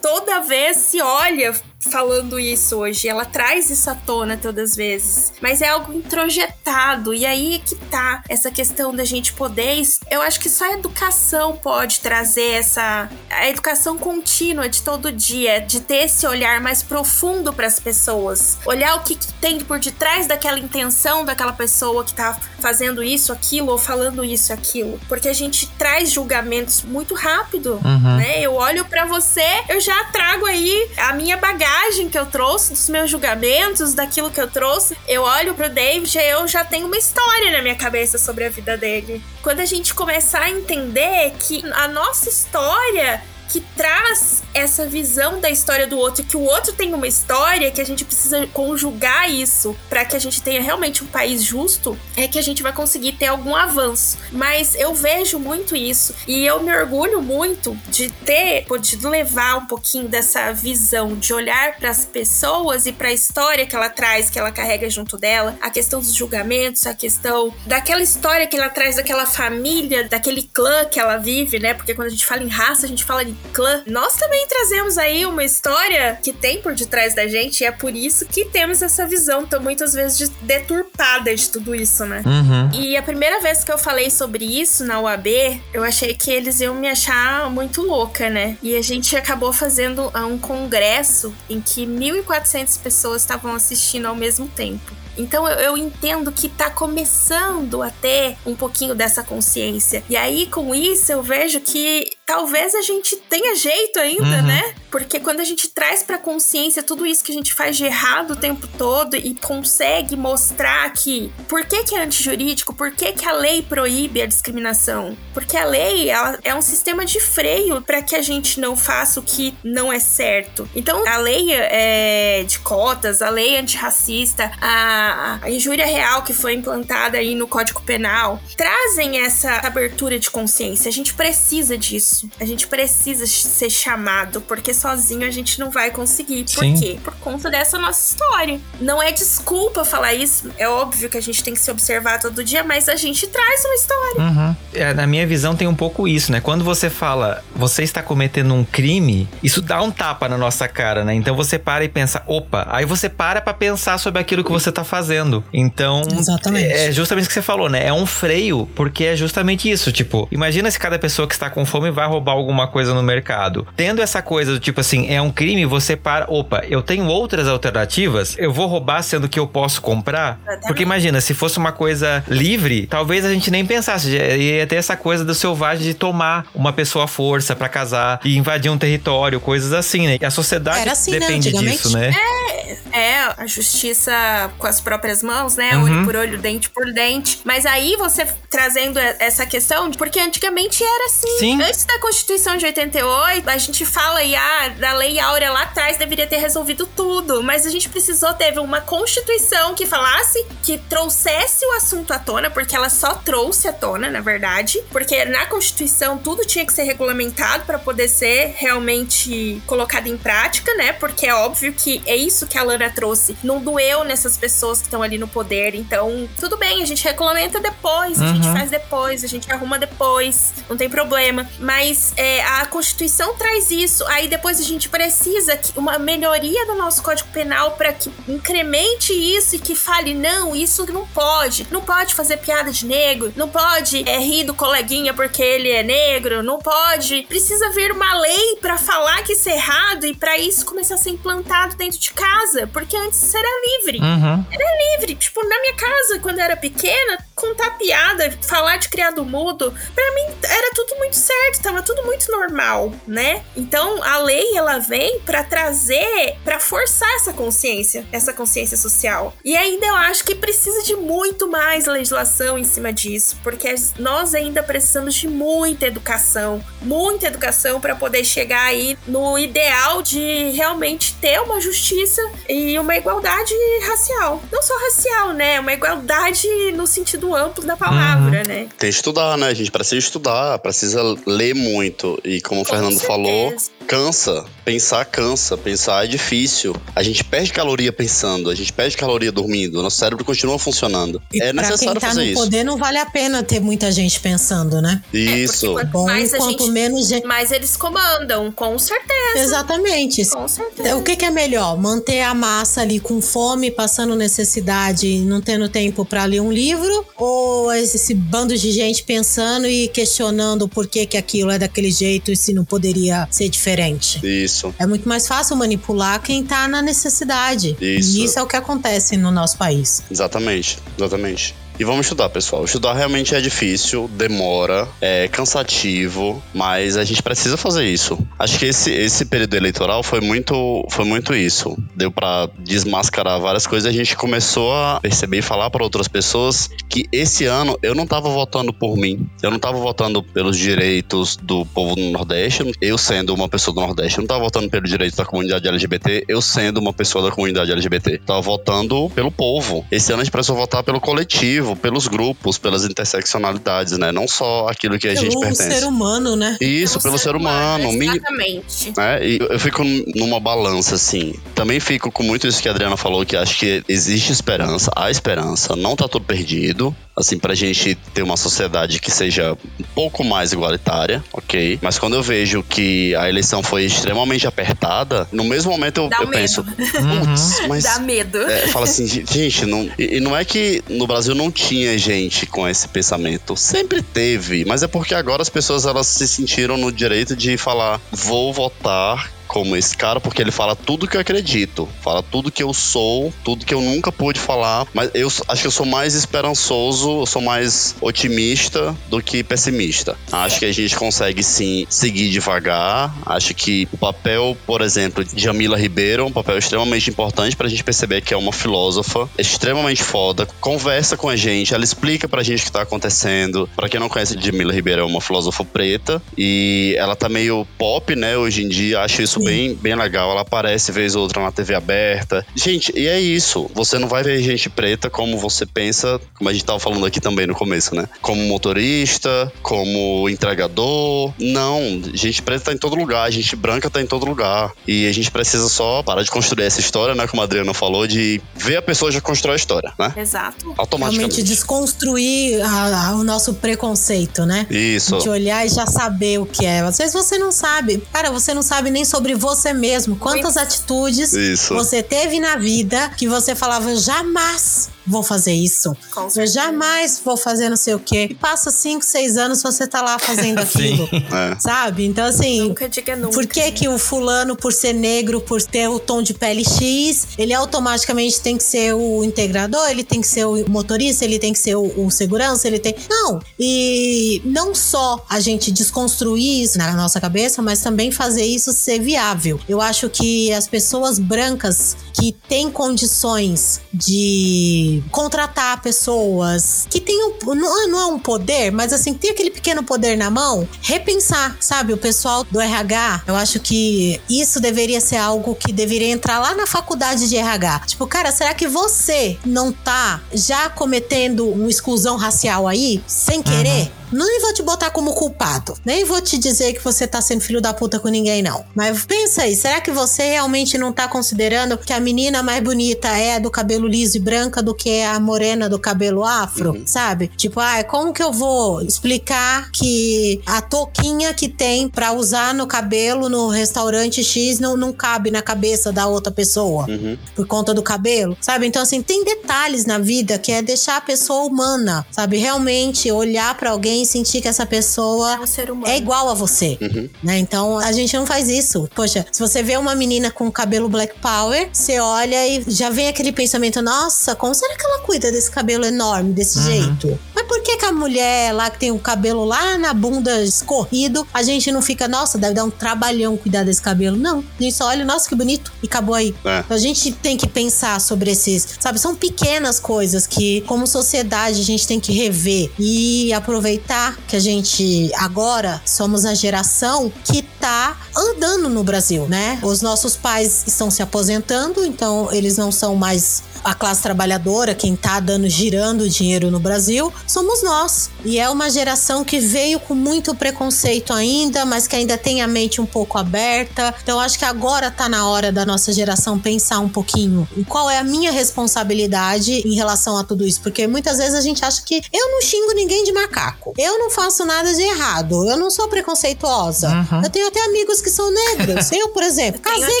toda vez se olha falando isso hoje. Ela traz isso à tona todas as vezes. Mas é algo introjetado. E aí que tá essa questão da gente poder. Eu acho que só a educação pode trazer essa. A educação contínua de todo dia, de ter esse olhar mais profundo para as pessoas. Olhar o que, que, tem por detrás daquela intenção daquela pessoa que tá fazendo isso, aquilo, ou falando isso, aquilo. Porque a gente traz julgamentos muito rápido, uhum. né? Eu olho para você, eu já trago aí a minha bagagem bagagem que eu trouxe, dos meus julgamentos, daquilo que eu trouxe, eu olho pro David e eu já tenho uma história na minha cabeça sobre a vida dele. Quando a gente começar a entender que a nossa história que traz essa visão da história do outro, que o outro tem uma história, que a gente precisa conjugar isso para que a gente tenha realmente um país justo, é que a gente vai conseguir ter algum avanço. Mas eu vejo muito isso e eu me orgulho muito de ter podido levar um pouquinho dessa visão, de olhar para as pessoas e para a história que ela traz, que ela carrega junto dela, a questão dos julgamentos, a questão daquela história que ela traz daquela família, daquele clã que ela vive, né? Porque quando a gente fala em raça, a gente fala de clã. Nós também trazemos aí uma história que tem por detrás da gente e é por isso que temos essa visão tão muitas vezes deturpada de tudo isso, né? Uhum. E a primeira vez que eu falei sobre isso na UAB, eu achei que eles iam me achar muito louca, né? E a gente acabou fazendo um congresso em que 1.400 pessoas estavam assistindo ao mesmo tempo. Então eu, eu, entendo que tá começando a ter um pouquinho dessa consciência. E aí, com isso, eu vejo que talvez a gente tenha jeito ainda, uhum. né? Porque quando a gente traz pra consciência tudo isso que a gente faz de errado o tempo todo e consegue mostrar que por que, que é antijurídico, por que, que a lei proíbe a discriminação? Porque a lei é um sistema de freio para que a gente não faça o que não é certo. Então, a lei é, de cotas, a lei antirracista, a, a injúria real que foi implantada aí no Código Penal, trazem essa abertura de consciência. A gente precisa disso isso. A gente precisa ser chamado, porque sozinho a gente não vai conseguir. Por Sim. quê? Por conta dessa nossa história. Não é desculpa falar isso. É óbvio que a gente tem que se observar todo dia, mas a gente traz uma história. Uhum. É, na minha visão, tem um pouco isso, né? Quando você fala, você está cometendo um crime, isso dá um tapa na nossa cara, né? Então você para e pensa, opa, aí você para pra pensar sobre aquilo que você tá fazendo. Então, Exatamente. é justamente o que você falou, né? É um freio, porque é justamente isso. Tipo, imagina se cada pessoa que está com fome vai roubar alguma coisa no mercado. Tendo essa coisa do tipo assim, é um crime, você para, opa, eu tenho outras alternativas, eu vou roubar sendo que eu posso comprar? Porque imagina, se fosse uma coisa livre, talvez a gente nem pensasse, ia ter essa coisa do selvagem de tomar uma pessoa à força para casar e invadir um território, coisas assim, né? E a sociedade assim, né, depende né? disso, né? É, é, a justiça com as próprias mãos, né? Uhum. Olho por olho, dente por dente. Mas aí você trazendo essa questão, porque antigamente era assim. Sim. Antes da Constituição de 88, a gente fala aí, ah, da Lei Áurea lá atrás deveria ter resolvido tudo, mas a gente precisou, teve uma Constituição que falasse, que trouxesse o assunto à tona, porque ela só trouxe à tona, na verdade, porque na Constituição tudo tinha que ser regulamentado para poder ser realmente colocado em prática, né? Porque é óbvio que é isso que a Lana trouxe. Não doeu nessas pessoas que estão ali no poder, então tudo bem, a gente regulamenta depois, uhum. a gente faz depois, a gente arruma depois, não tem problema. Mas é, a Constituição traz isso. Aí depois a gente precisa que uma melhoria do nosso Código Penal para que incremente isso e que fale: não, isso não pode. Não pode fazer piada de negro. Não pode é, rir do coleguinha porque ele é negro. Não pode. Precisa vir uma lei para falar que isso é errado e para isso começar a ser implantado dentro de casa. Porque antes era livre. Uhum. Era livre. Tipo, na minha casa, quando eu era pequena, contar piada, falar de criado mudo, para mim era tudo muito certo, tava tudo muito normal, né? Então a lei ela vem para trazer, para forçar essa consciência, essa consciência social. E ainda eu acho que precisa de muito mais legislação em cima disso, porque nós ainda precisamos de muita educação, muita educação para poder chegar aí no ideal de realmente ter uma justiça e uma igualdade racial. Não só racial, né? Uma igualdade no sentido amplo da palavra, uhum. né? Tem que estudar, né? A gente precisa estudar, precisa ler muito. E como o Fernando certeza. falou, cansa. Pensar cansa. Pensar é difícil. A gente perde caloria pensando, a gente perde caloria dormindo. Nosso cérebro continua funcionando. E é necessário quem tá fazer no poder não vale a pena ter muita gente pensando, né? Isso. É, Bom, mais quanto gente, menos gente. Mais eles comandam, com certeza. Exatamente. Com certeza. O que, que é melhor? Manter a massa ali com fome, passando necessidade, não tendo tempo para ler um livro? Ou esse bando de gente pensando e questionando por que, que aquilo é daquele jeito e se não poderia ser diferente? Isso. É muito mais fácil manipular quem tá na necessidade. Isso. E isso é o que acontece no nosso país. Exatamente, exatamente. E vamos estudar, pessoal. Estudar realmente é difícil, demora, é cansativo, mas a gente precisa fazer isso. Acho que esse, esse período eleitoral foi muito, foi muito isso. Deu para desmascarar várias coisas. A gente começou a perceber e falar para outras pessoas que esse ano eu não tava votando por mim. Eu não tava votando pelos direitos do povo do Nordeste. Eu sendo uma pessoa do Nordeste, eu não tava votando pelo direito da comunidade LGBT. Eu sendo uma pessoa da comunidade LGBT. Tava votando pelo povo. Esse ano a gente precisou votar pelo coletivo pelos grupos, pelas interseccionalidades, né? Não só aquilo que a pelo gente pertence. Pelo ser humano, né? Isso, pelo, pelo ser, ser, humano. humano exatamente. Né? E eu fico numa balança, assim. Também fico com muito isso que a Adriana falou, que acho que existe esperança, há esperança, não tá tudo perdido assim, pra gente ter uma sociedade que seja um pouco mais igualitária, ok? Mas quando eu vejo que a eleição foi extremamente apertada, no mesmo momento eu, eu penso, putz, <laughs> mas... Dá medo. É, fala assim, gente, não, e, e não é que no Brasil não tinha gente com esse pensamento, sempre teve, mas é porque agora as pessoas elas se sentiram no direito de falar, vou votar como esse cara, porque ele fala tudo que eu acredito, fala tudo que eu sou, tudo que eu nunca pude falar, mas eu acho que eu sou mais esperançoso, eu sou mais otimista do que pessimista. Acho que a gente consegue sim seguir devagar, acho que o papel, por exemplo, de Jamila Ribeiro é um papel extremamente importante pra gente perceber que é uma filósofa extremamente foda, conversa com a gente, ela explica pra gente o que tá acontecendo. Pra quem não conhece, Jamila Ribeiro é uma filósofa preta e ela tá meio pop, né, hoje em dia, acho isso bem, bem legal. Ela aparece vez ou outra na TV aberta. Gente, e é isso. Você não vai ver gente preta como você pensa, como a gente tava falando aqui também no começo, né? Como motorista, como entregador. Não, gente preta tá em todo lugar, gente branca tá em todo lugar. E a gente precisa só parar de construir essa história, né? Como a Adriana falou, de ver a pessoa já constrói a história, né? Exato. Automaticamente. Realmente desconstruir a, a, o nosso preconceito, né? Isso. De olhar e já saber o que é. Às vezes você não sabe. Cara, você não sabe nem sobre sobre você mesmo. Quantas atitudes Isso. você teve na vida que você falava jamais vou fazer isso. Eu jamais vou fazer não sei o quê. E passa cinco, seis anos você tá lá fazendo <laughs> aquilo. é. Sabe? Então, assim. Nunca diga nunca. Por que, que o fulano, por ser negro, por ter o tom de pele X, ele automaticamente tem que ser o integrador, ele tem que ser o motorista, ele tem que ser o, o segurança, ele tem. Não. E não só a gente desconstruir isso na nossa cabeça, mas também fazer isso ser viável. Eu acho que as pessoas brancas que têm condições de contratar pessoas que tenham. Não, não é um poder, mas assim, tem aquele pequeno poder na mão, repensar, sabe? O pessoal do RH, eu acho que isso deveria ser algo que deveria entrar lá na faculdade de RH. Tipo, cara, será que você não tá já cometendo uma exclusão racial aí, sem querer? Uhum. Não vou te botar como culpado. Nem vou te dizer que você tá sendo filho da puta com ninguém, não. Mas pensa aí, será que você realmente não tá considerando que a menina mais bonita é do cabelo liso e branca do que a morena do cabelo afro? Uhum. Sabe? Tipo, ah, como que eu vou explicar que a touquinha que tem para usar no cabelo no restaurante X não, não cabe na cabeça da outra pessoa? Uhum. Por conta do cabelo? Sabe? Então, assim, tem detalhes na vida que é deixar a pessoa humana, sabe? Realmente olhar para alguém sentir que essa pessoa é, é igual a você. Uhum. Né? Então a gente não faz isso. Poxa, se você vê uma menina com cabelo black power, você olha e já vem aquele pensamento: nossa, como será que ela cuida desse cabelo enorme desse uhum. jeito? Mas que a mulher lá que tem o cabelo lá na bunda escorrido, a gente não fica, nossa, deve dar um trabalhão cuidar desse cabelo. Não. A gente só olha, nossa, que bonito. E acabou aí. É. Então a gente tem que pensar sobre esses, sabe? São pequenas coisas que, como sociedade, a gente tem que rever e aproveitar que a gente agora somos a geração que tá andando no Brasil, né? Os nossos pais estão se aposentando, então eles não são mais a classe trabalhadora, quem tá dando girando dinheiro no Brasil, somos nós. E é uma geração que veio com muito preconceito ainda, mas que ainda tem a mente um pouco aberta. Então acho que agora tá na hora da nossa geração pensar um pouquinho qual é a minha responsabilidade em relação a tudo isso, porque muitas vezes a gente acha que eu não xingo ninguém de macaco. Eu não faço nada de errado. Eu não sou preconceituosa. Uhum. Eu tenho até amigos que são negros. eu, por exemplo, <laughs> casei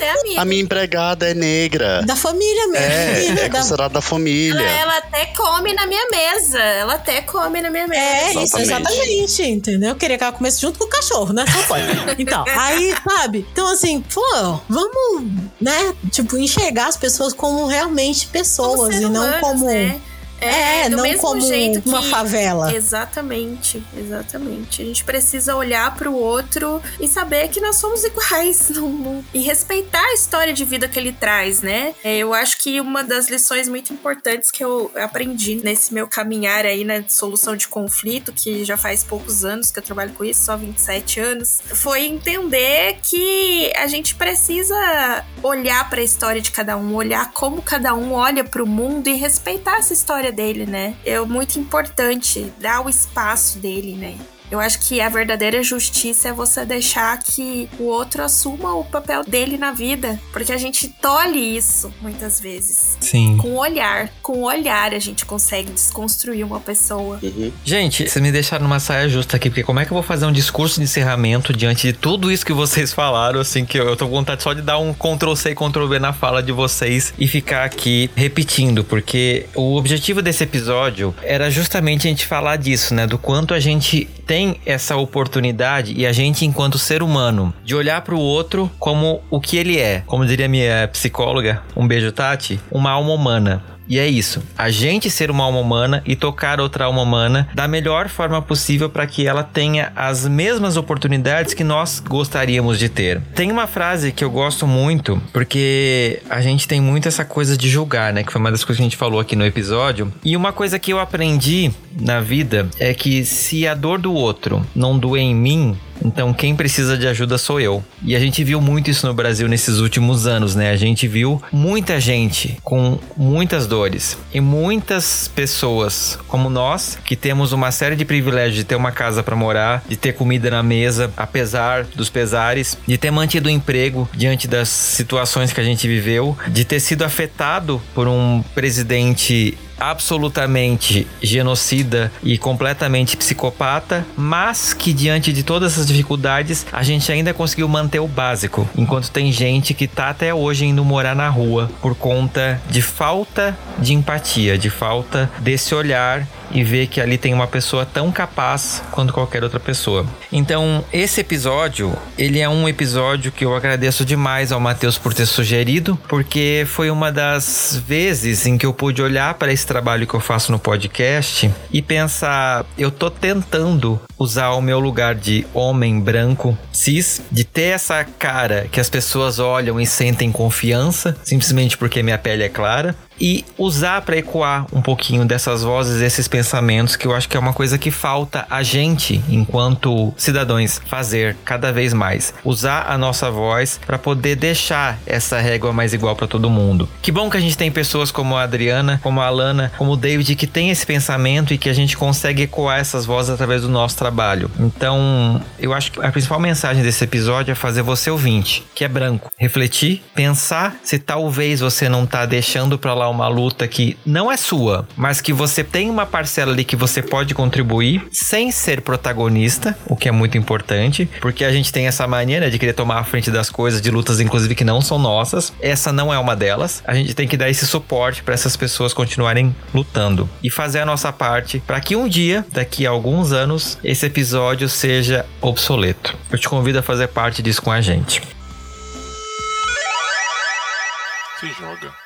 com... A minha empregada é negra. Da família mesmo. É, é considerada da família. Ela, ela, até come na minha mesa. Ela até come na minha mesa. É, exatamente. isso, exatamente. Entendeu? Eu queria que ela comesse junto com o cachorro, né? Só pode. então, aí, sabe? Então, assim, pô, vamos, né? Tipo, enxergar as pessoas como realmente pessoas como e não humanos, como. Né? É, é não como uma que... favela. Exatamente, exatamente. A gente precisa olhar para o outro e saber que nós somos iguais <laughs> no, e respeitar a história de vida que ele traz, né? É, eu acho que uma das lições muito importantes que eu aprendi nesse meu caminhar aí na solução de conflito, que já faz poucos anos que eu trabalho com isso, só 27 anos, foi entender que a gente precisa olhar para a história de cada um, olhar como cada um olha para o mundo e respeitar essa história dele, né? É muito importante dar o espaço dele, né? Eu acho que a verdadeira justiça é você deixar que o outro assuma o papel dele na vida. Porque a gente tolhe isso muitas vezes. Sim. Com o olhar. Com o olhar a gente consegue desconstruir uma pessoa. Uhum. Gente, vocês me deixaram numa saia justa aqui, porque como é que eu vou fazer um discurso de encerramento diante de tudo isso que vocês falaram, assim, que eu tô com vontade só de dar um Ctrl C e Ctrl V na fala de vocês e ficar aqui repetindo, porque o objetivo desse episódio era justamente a gente falar disso, né? Do quanto a gente tem tem essa oportunidade e a gente, enquanto ser humano, de olhar para o outro como o que ele é. Como diria minha psicóloga, um beijo, Tati, uma alma humana. E é isso. A gente ser uma alma humana e tocar outra alma humana da melhor forma possível para que ela tenha as mesmas oportunidades que nós gostaríamos de ter. Tem uma frase que eu gosto muito, porque a gente tem muito essa coisa de julgar, né? Que foi uma das coisas que a gente falou aqui no episódio. E uma coisa que eu aprendi na vida é que se a dor do outro não doer em mim, então quem precisa de ajuda sou eu. E a gente viu muito isso no Brasil nesses últimos anos, né? A gente viu muita gente com muitas dores e muitas pessoas como nós que temos uma série de privilégios de ter uma casa para morar, de ter comida na mesa, apesar dos pesares, de ter mantido o emprego diante das situações que a gente viveu, de ter sido afetado por um presidente absolutamente genocida e completamente psicopata, mas que diante de todas essas dificuldades a gente ainda conseguiu manter o básico, enquanto tem gente que tá até hoje indo morar na rua por conta de falta de empatia, de falta desse olhar e ver que ali tem uma pessoa tão capaz quanto qualquer outra pessoa. Então, esse episódio, ele é um episódio que eu agradeço demais ao Matheus por ter sugerido, porque foi uma das vezes em que eu pude olhar para esse trabalho que eu faço no podcast e pensar, eu tô tentando usar o meu lugar de homem branco, cis, de ter essa cara que as pessoas olham e sentem confiança, simplesmente porque minha pele é clara, e usar para ecoar um pouquinho dessas vozes, esses pensamentos, que eu acho que é uma coisa que falta a gente, enquanto cidadãos, fazer cada vez mais. Usar a nossa voz para poder deixar essa régua mais igual para todo mundo. Que bom que a gente tem pessoas como a Adriana, como a Alana, como o David, que tem esse pensamento e que a gente consegue ecoar essas vozes através do nosso trabalho. Então, eu acho que a principal mensagem desse episódio é fazer você ouvinte, que é branco, refletir, pensar se talvez você não tá deixando para lá uma luta que não é sua, mas que você tem uma parcela ali que você pode contribuir sem ser protagonista, o que é muito importante, porque a gente tem essa maneira de querer tomar a frente das coisas, de lutas inclusive que não são nossas. Essa não é uma delas. A gente tem que dar esse suporte para essas pessoas continuarem lutando e fazer a nossa parte para que um dia, daqui a alguns anos, esse episódio seja obsoleto. Eu te convido a fazer parte disso com a gente. Se joga.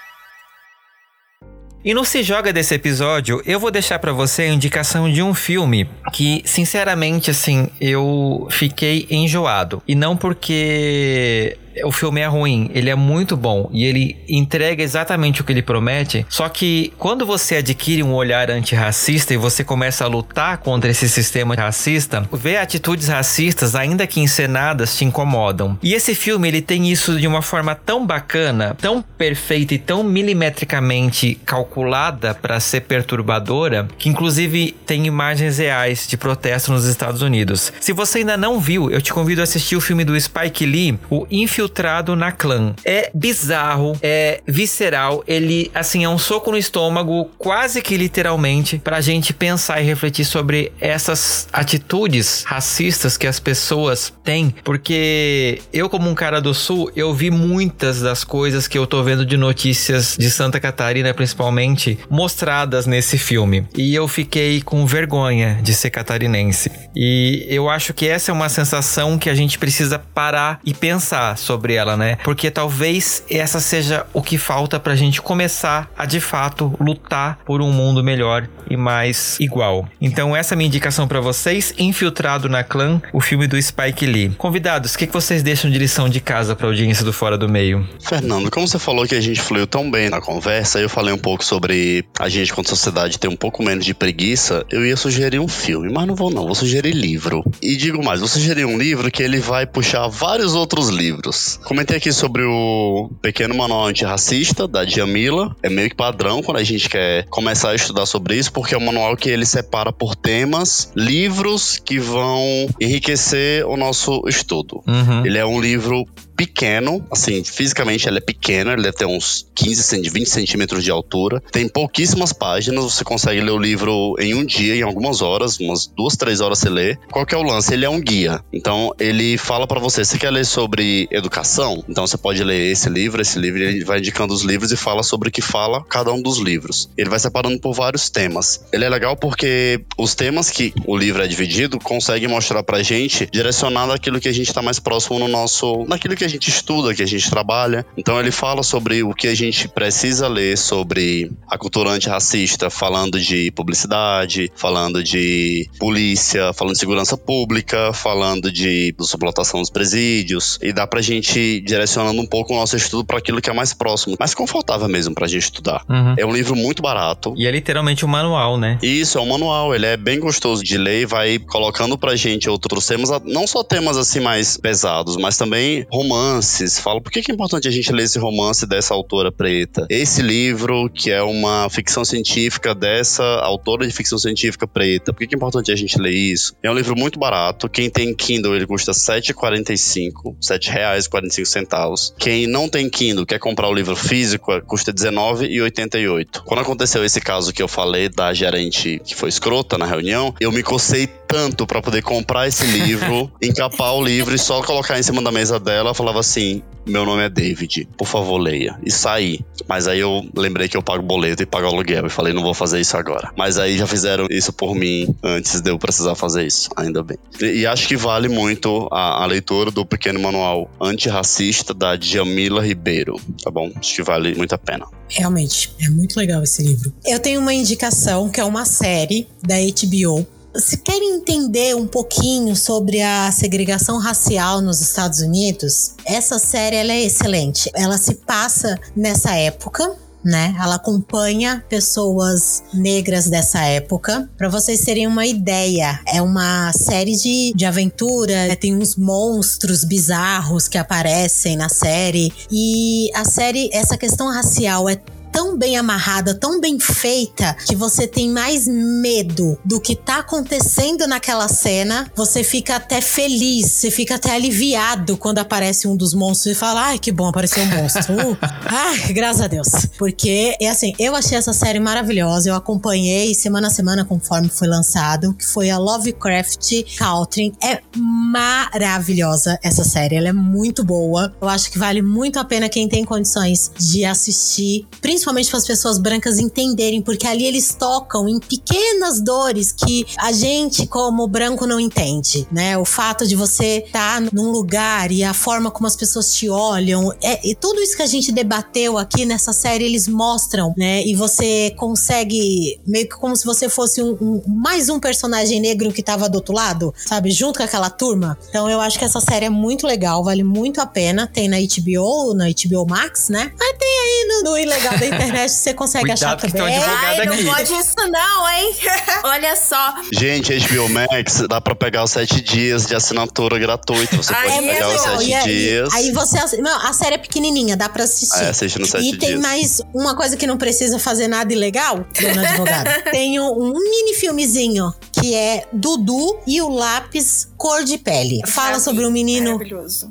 E no Se Joga desse episódio, eu vou deixar para você a indicação de um filme que, sinceramente, assim, eu fiquei enjoado. E não porque o filme é ruim, ele é muito bom e ele entrega exatamente o que ele promete. Só que quando você adquire um olhar antirracista e você começa a lutar contra esse sistema racista, ver atitudes racistas, ainda que encenadas, te incomodam. E esse filme ele tem isso de uma forma tão bacana, tão perfeita e tão milimetricamente calculada para ser perturbadora, que inclusive tem imagens reais de protesto nos Estados Unidos. Se você ainda não viu, eu te convido a assistir o filme do Spike Lee, o Infiltrado infiltrado na clã. É bizarro, é visceral, ele, assim, é um soco no estômago, quase que literalmente, pra gente pensar e refletir sobre essas atitudes racistas que as pessoas têm, porque eu, como um cara do sul, eu vi muitas das coisas que eu tô vendo de notícias de Santa Catarina, principalmente, mostradas nesse filme. E eu fiquei com vergonha de ser catarinense. E eu acho que essa é uma sensação que a gente precisa parar e pensar sobre ela, né? Porque talvez essa seja o que falta pra gente começar a de fato lutar por um mundo melhor e mais igual. Então essa é a minha indicação para vocês, Infiltrado na Clã, o filme do Spike Lee. Convidados, o que, que vocês deixam de lição de casa pra audiência do Fora do Meio? Fernando, como você falou que a gente fluiu tão bem na conversa, eu falei um pouco sobre a gente quanto sociedade ter um pouco menos de preguiça, eu ia sugerir um filme, mas não vou não, vou sugerir livro. E digo mais, vou sugerir um livro que ele vai puxar vários outros livros. Comentei aqui sobre o pequeno manual antirracista da Djamila. É meio que padrão quando a gente quer começar a estudar sobre isso, porque é um manual que ele separa por temas livros que vão enriquecer o nosso estudo. Uhum. Ele é um livro pequeno, assim, fisicamente ele é pequeno, ele deve ter uns 15, 20 centímetros de altura. Tem pouquíssimas páginas, você consegue ler o livro em um dia, em algumas horas, umas duas, três horas você lê. Qual que é o lance? Ele é um guia. Então, ele fala para você, você quer ler sobre educação? Então, você pode ler esse livro, esse livro, ele vai indicando os livros e fala sobre o que fala cada um dos livros. Ele vai separando por vários temas. Ele é legal porque os temas que o livro é dividido conseguem mostrar pra gente direcionado aquilo que a gente tá mais próximo no nosso, naquilo que a gente estuda, que a gente trabalha. Então ele fala sobre o que a gente precisa ler sobre a cultura antirracista, falando de publicidade, falando de polícia, falando de segurança pública, falando de suplantação dos presídios. E dá pra gente direcionando um pouco o nosso estudo para aquilo que é mais próximo, mais confortável mesmo pra gente estudar. Uhum. É um livro muito barato. E é literalmente um manual, né? Isso, é um manual. Ele é bem gostoso de ler e vai colocando pra gente outros temas, não só temas assim mais pesados, mas também romances romances. Falo, por que é importante a gente ler esse romance dessa autora preta? Esse livro, que é uma ficção científica dessa autora de ficção científica preta, por que é importante a gente ler isso? É um livro muito barato. Quem tem Kindle, ele custa R$ 7,45, R$ 7,45. Quem não tem Kindle, quer comprar o livro físico, custa R$19,88. Quando aconteceu esse caso que eu falei da gerente que foi escrota na reunião, eu me cocei tanto para poder comprar esse livro, <laughs> encapar o livro e só colocar em cima da mesa dela, falar falava assim: meu nome é David, por favor leia. E saí. Mas aí eu lembrei que eu pago boleto e pago aluguel. E falei, não vou fazer isso agora. Mas aí já fizeram isso por mim antes de eu precisar fazer isso, ainda bem. E, e acho que vale muito a, a, leitura do pequeno manual antirracista da Djamila Ribeiro, tá bom? Acho que vale muito a pena. Realmente, é muito legal esse livro. Eu tenho uma indicação que é uma série da HBO se querem entender um pouquinho sobre a segregação racial nos Estados Unidos, essa série ela é excelente. Ela se passa nessa época, né? Ela acompanha pessoas negras dessa época. Para vocês terem uma ideia, é uma série de, de aventura, tem uns monstros bizarros que aparecem na série. E a série, essa questão racial é tão bem amarrada, tão bem feita, que você tem mais medo do que tá acontecendo naquela cena. Você fica até feliz, você fica até aliviado quando aparece um dos monstros e fala: ai, que bom, apareceu um monstro. Uh, <laughs> ai, graças a Deus. Porque, é assim, eu achei essa série maravilhosa, eu acompanhei semana a semana conforme foi lançado, que foi a Lovecraft Country. É maravilhosa essa série, ela é muito boa. Eu acho que vale muito a pena quem tem condições de assistir, principalmente principalmente para as pessoas brancas entenderem, porque ali eles tocam em pequenas dores que a gente, como branco, não entende, né? O fato de você estar tá num lugar e a forma como as pessoas te olham, é, e tudo isso que a gente debateu aqui nessa série, eles mostram, né? E você consegue, meio que como se você fosse um, um mais um personagem negro que tava do outro lado, sabe? Junto com aquela turma. Então eu acho que essa série é muito legal, vale muito a pena. Tem na HBO, na HBO Max, né? Mas tem aí no, no ilegal da <laughs> internet, você consegue Cuidado achar que também. tem um advogado Ai, não aqui. pode isso não, hein? <laughs> Olha só. Gente, HBO Max dá pra pegar os sete dias de assinatura gratuito. Você Ai, pode é pegar os legal. sete aí- dias. Aí você. Não, a série é pequenininha, dá pra assistir. É, assiste nos sete E tem dias. mais uma coisa que não precisa fazer nada ilegal, dona advogada. <laughs> tem um, um mini filmezinho que é Dudu e o lápis cor de pele. Fala sobre um menino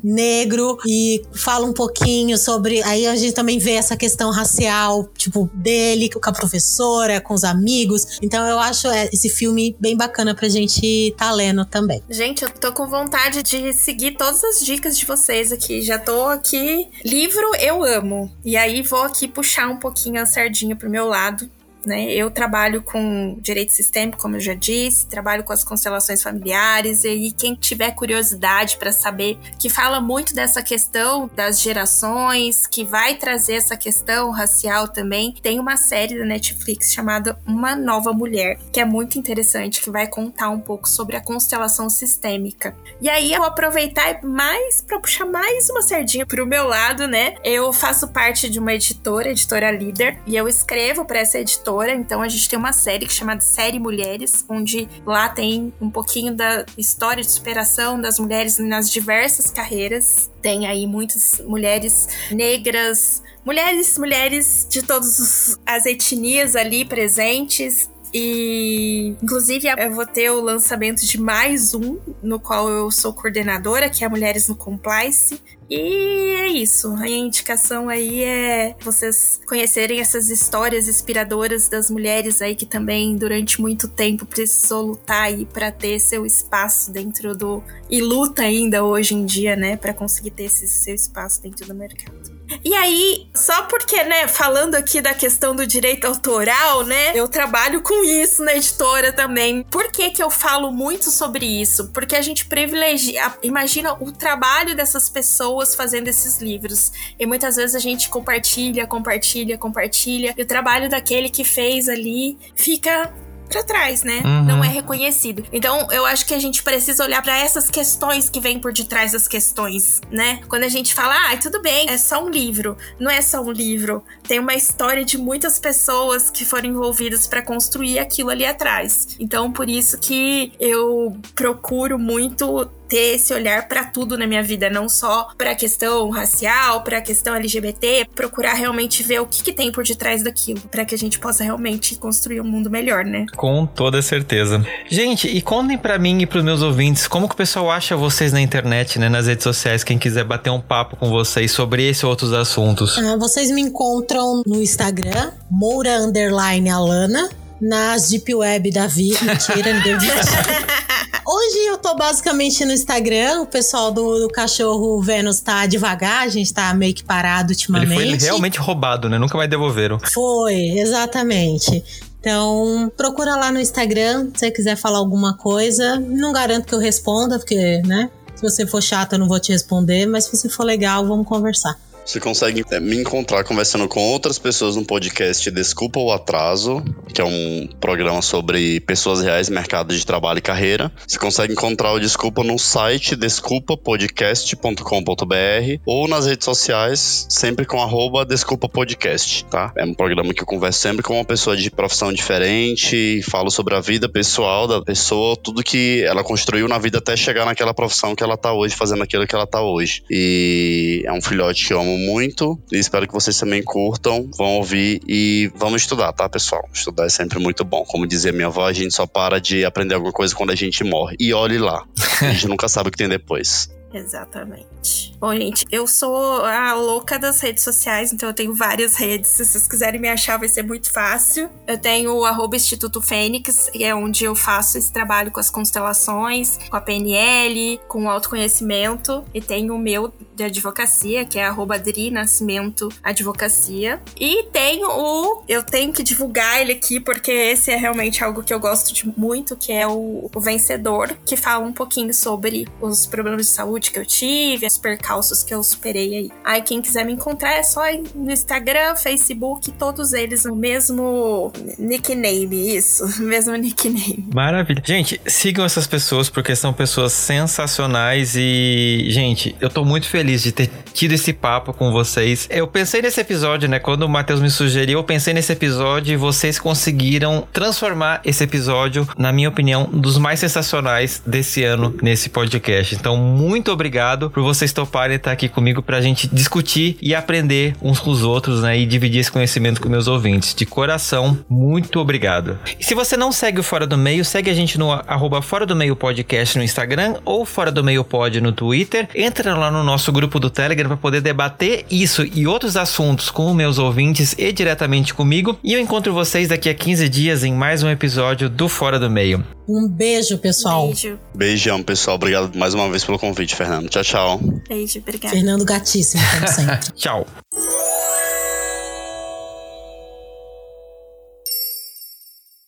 negro e fala um pouquinho sobre. Aí a gente também vê essa questão racial, tipo, dele com a professora, com os amigos. Então eu acho é, esse filme bem bacana pra gente tá lendo também. Gente, eu tô com vontade de seguir todas as dicas de vocês aqui. Já tô aqui. Livro eu amo. E aí vou aqui puxar um pouquinho a sardinha pro meu lado. Né? Eu trabalho com direito sistêmico, como eu já disse, trabalho com as constelações familiares, e quem tiver curiosidade para saber, que fala muito dessa questão das gerações, que vai trazer essa questão racial também, tem uma série da Netflix chamada Uma Nova Mulher, que é muito interessante, que vai contar um pouco sobre a constelação sistêmica. E aí eu vou aproveitar mais para puxar mais uma sardinha pro meu lado, né? Eu faço parte de uma editora, editora líder, e eu escrevo para essa editora, então a gente tem uma série que chama Série Mulheres, onde lá tem um pouquinho da história de superação das mulheres nas diversas carreiras. Tem aí muitas mulheres negras, mulheres, mulheres de todas as etnias ali presentes. E inclusive eu vou ter o lançamento de mais um, no qual eu sou coordenadora, que é Mulheres no Compliance. E é isso. A indicação aí é vocês conhecerem essas histórias inspiradoras das mulheres aí que também durante muito tempo precisou lutar aí para ter seu espaço dentro do e luta ainda hoje em dia, né, para conseguir ter esse seu espaço dentro do mercado. E aí, só porque, né, falando aqui da questão do direito autoral, né, eu trabalho com isso na editora também. Por que que eu falo muito sobre isso? Porque a gente privilegia, imagina o trabalho dessas pessoas fazendo esses livros. E muitas vezes a gente compartilha, compartilha, compartilha, e o trabalho daquele que fez ali fica pra trás, né? Uhum. Não é reconhecido. Então, eu acho que a gente precisa olhar pra essas questões que vêm por detrás das questões, né? Quando a gente fala, ah, tudo bem, é só um livro. Não é só um livro. Tem uma história de muitas pessoas que foram envolvidas pra construir aquilo ali atrás. Então, por isso que eu procuro muito ter esse olhar pra tudo na minha vida, não só pra questão racial, pra questão LGBT, procurar realmente ver o que, que tem por detrás daquilo, pra que a gente possa realmente construir um mundo melhor, né? Com toda certeza. Gente, e contem pra mim e pros meus ouvintes como que o pessoal acha vocês na internet, né, nas redes sociais, quem quiser bater um papo com vocês sobre esse ou outros assuntos. Ah, vocês me encontram no Instagram, Moura Underline Alana. Nas Deep Web da Vi. Mentira, ninguém viu. <laughs> Hoje eu tô basicamente no Instagram. O pessoal do, do cachorro Vênus tá devagar, a gente tá meio que parado Ele ultimamente. foi realmente roubado, né? Nunca mais devolveram. Foi, exatamente. Então, procura lá no Instagram, se você quiser falar alguma coisa. Não garanto que eu responda, porque, né? Se você for chato, eu não vou te responder, mas se você for legal, vamos conversar. Você consegue é, me encontrar conversando com outras pessoas no podcast Desculpa o Atraso, que é um programa sobre pessoas reais, mercado de trabalho e carreira. Você consegue encontrar o Desculpa no site desculpapodcast.com.br ou nas redes sociais, sempre com arroba Desculpa Podcast, tá? É um programa que eu converso sempre com uma pessoa de profissão diferente, falo sobre a vida pessoal da pessoa, tudo que ela construiu na vida até chegar naquela profissão que ela tá hoje, fazendo aquilo que ela tá hoje. E é um filhote que eu amo muito e espero que vocês também curtam, vão ouvir e vamos estudar, tá, pessoal? Estudar é sempre muito bom. Como dizia minha avó, a gente só para de aprender alguma coisa quando a gente morre. E olhe lá, a gente <laughs> nunca sabe o que tem depois. Exatamente. Bom, gente, eu sou a louca das redes sociais, então eu tenho várias redes. Se vocês quiserem me achar, vai ser muito fácil. Eu tenho o Instituto Fênix, que é onde eu faço esse trabalho com as constelações, com a PNL, com o autoconhecimento. E tenho o meu de advocacia, que é arroba Dri Nascimento Advocacia. E tenho o. Eu tenho que divulgar ele aqui, porque esse é realmente algo que eu gosto de muito, que é o, o Vencedor, que fala um pouquinho sobre os problemas de saúde que eu tive, os percalços que eu superei aí. Aí quem quiser me encontrar é só no Instagram, Facebook, todos eles no mesmo nickname, isso, <laughs> mesmo nickname. Maravilha. Gente, sigam essas pessoas porque são pessoas sensacionais e, gente, eu tô muito feliz de ter tido esse papo com vocês. Eu pensei nesse episódio, né? Quando o Matheus me sugeriu, eu pensei nesse episódio e vocês conseguiram transformar esse episódio, na minha opinião, dos mais sensacionais desse ano nesse podcast. Então, muito obrigado por vocês toparem estar aqui comigo pra gente discutir e aprender uns com os outros, né? E dividir esse conhecimento com meus ouvintes. De coração, muito obrigado. E se você não segue o Fora do Meio, segue a gente no arroba Fora do Meio Podcast no Instagram ou Fora do Meio Pod no Twitter. Entra lá no nosso grupo do Telegram para poder debater isso e outros assuntos com meus ouvintes e diretamente comigo. E eu encontro vocês daqui a 15 dias em mais um episódio do Fora do Meio. Um beijo, pessoal. Beijo. Beijão, pessoal. Obrigado mais uma vez pelo convite, Fernando. Tchau, tchau. Beijo, obrigada. Fernando Gatíssimo, como sempre. <laughs> Tchau.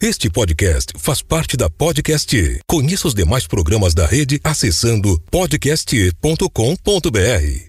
Este podcast faz parte da Podcast. Conheça os demais programas da rede acessando podcast.com.br.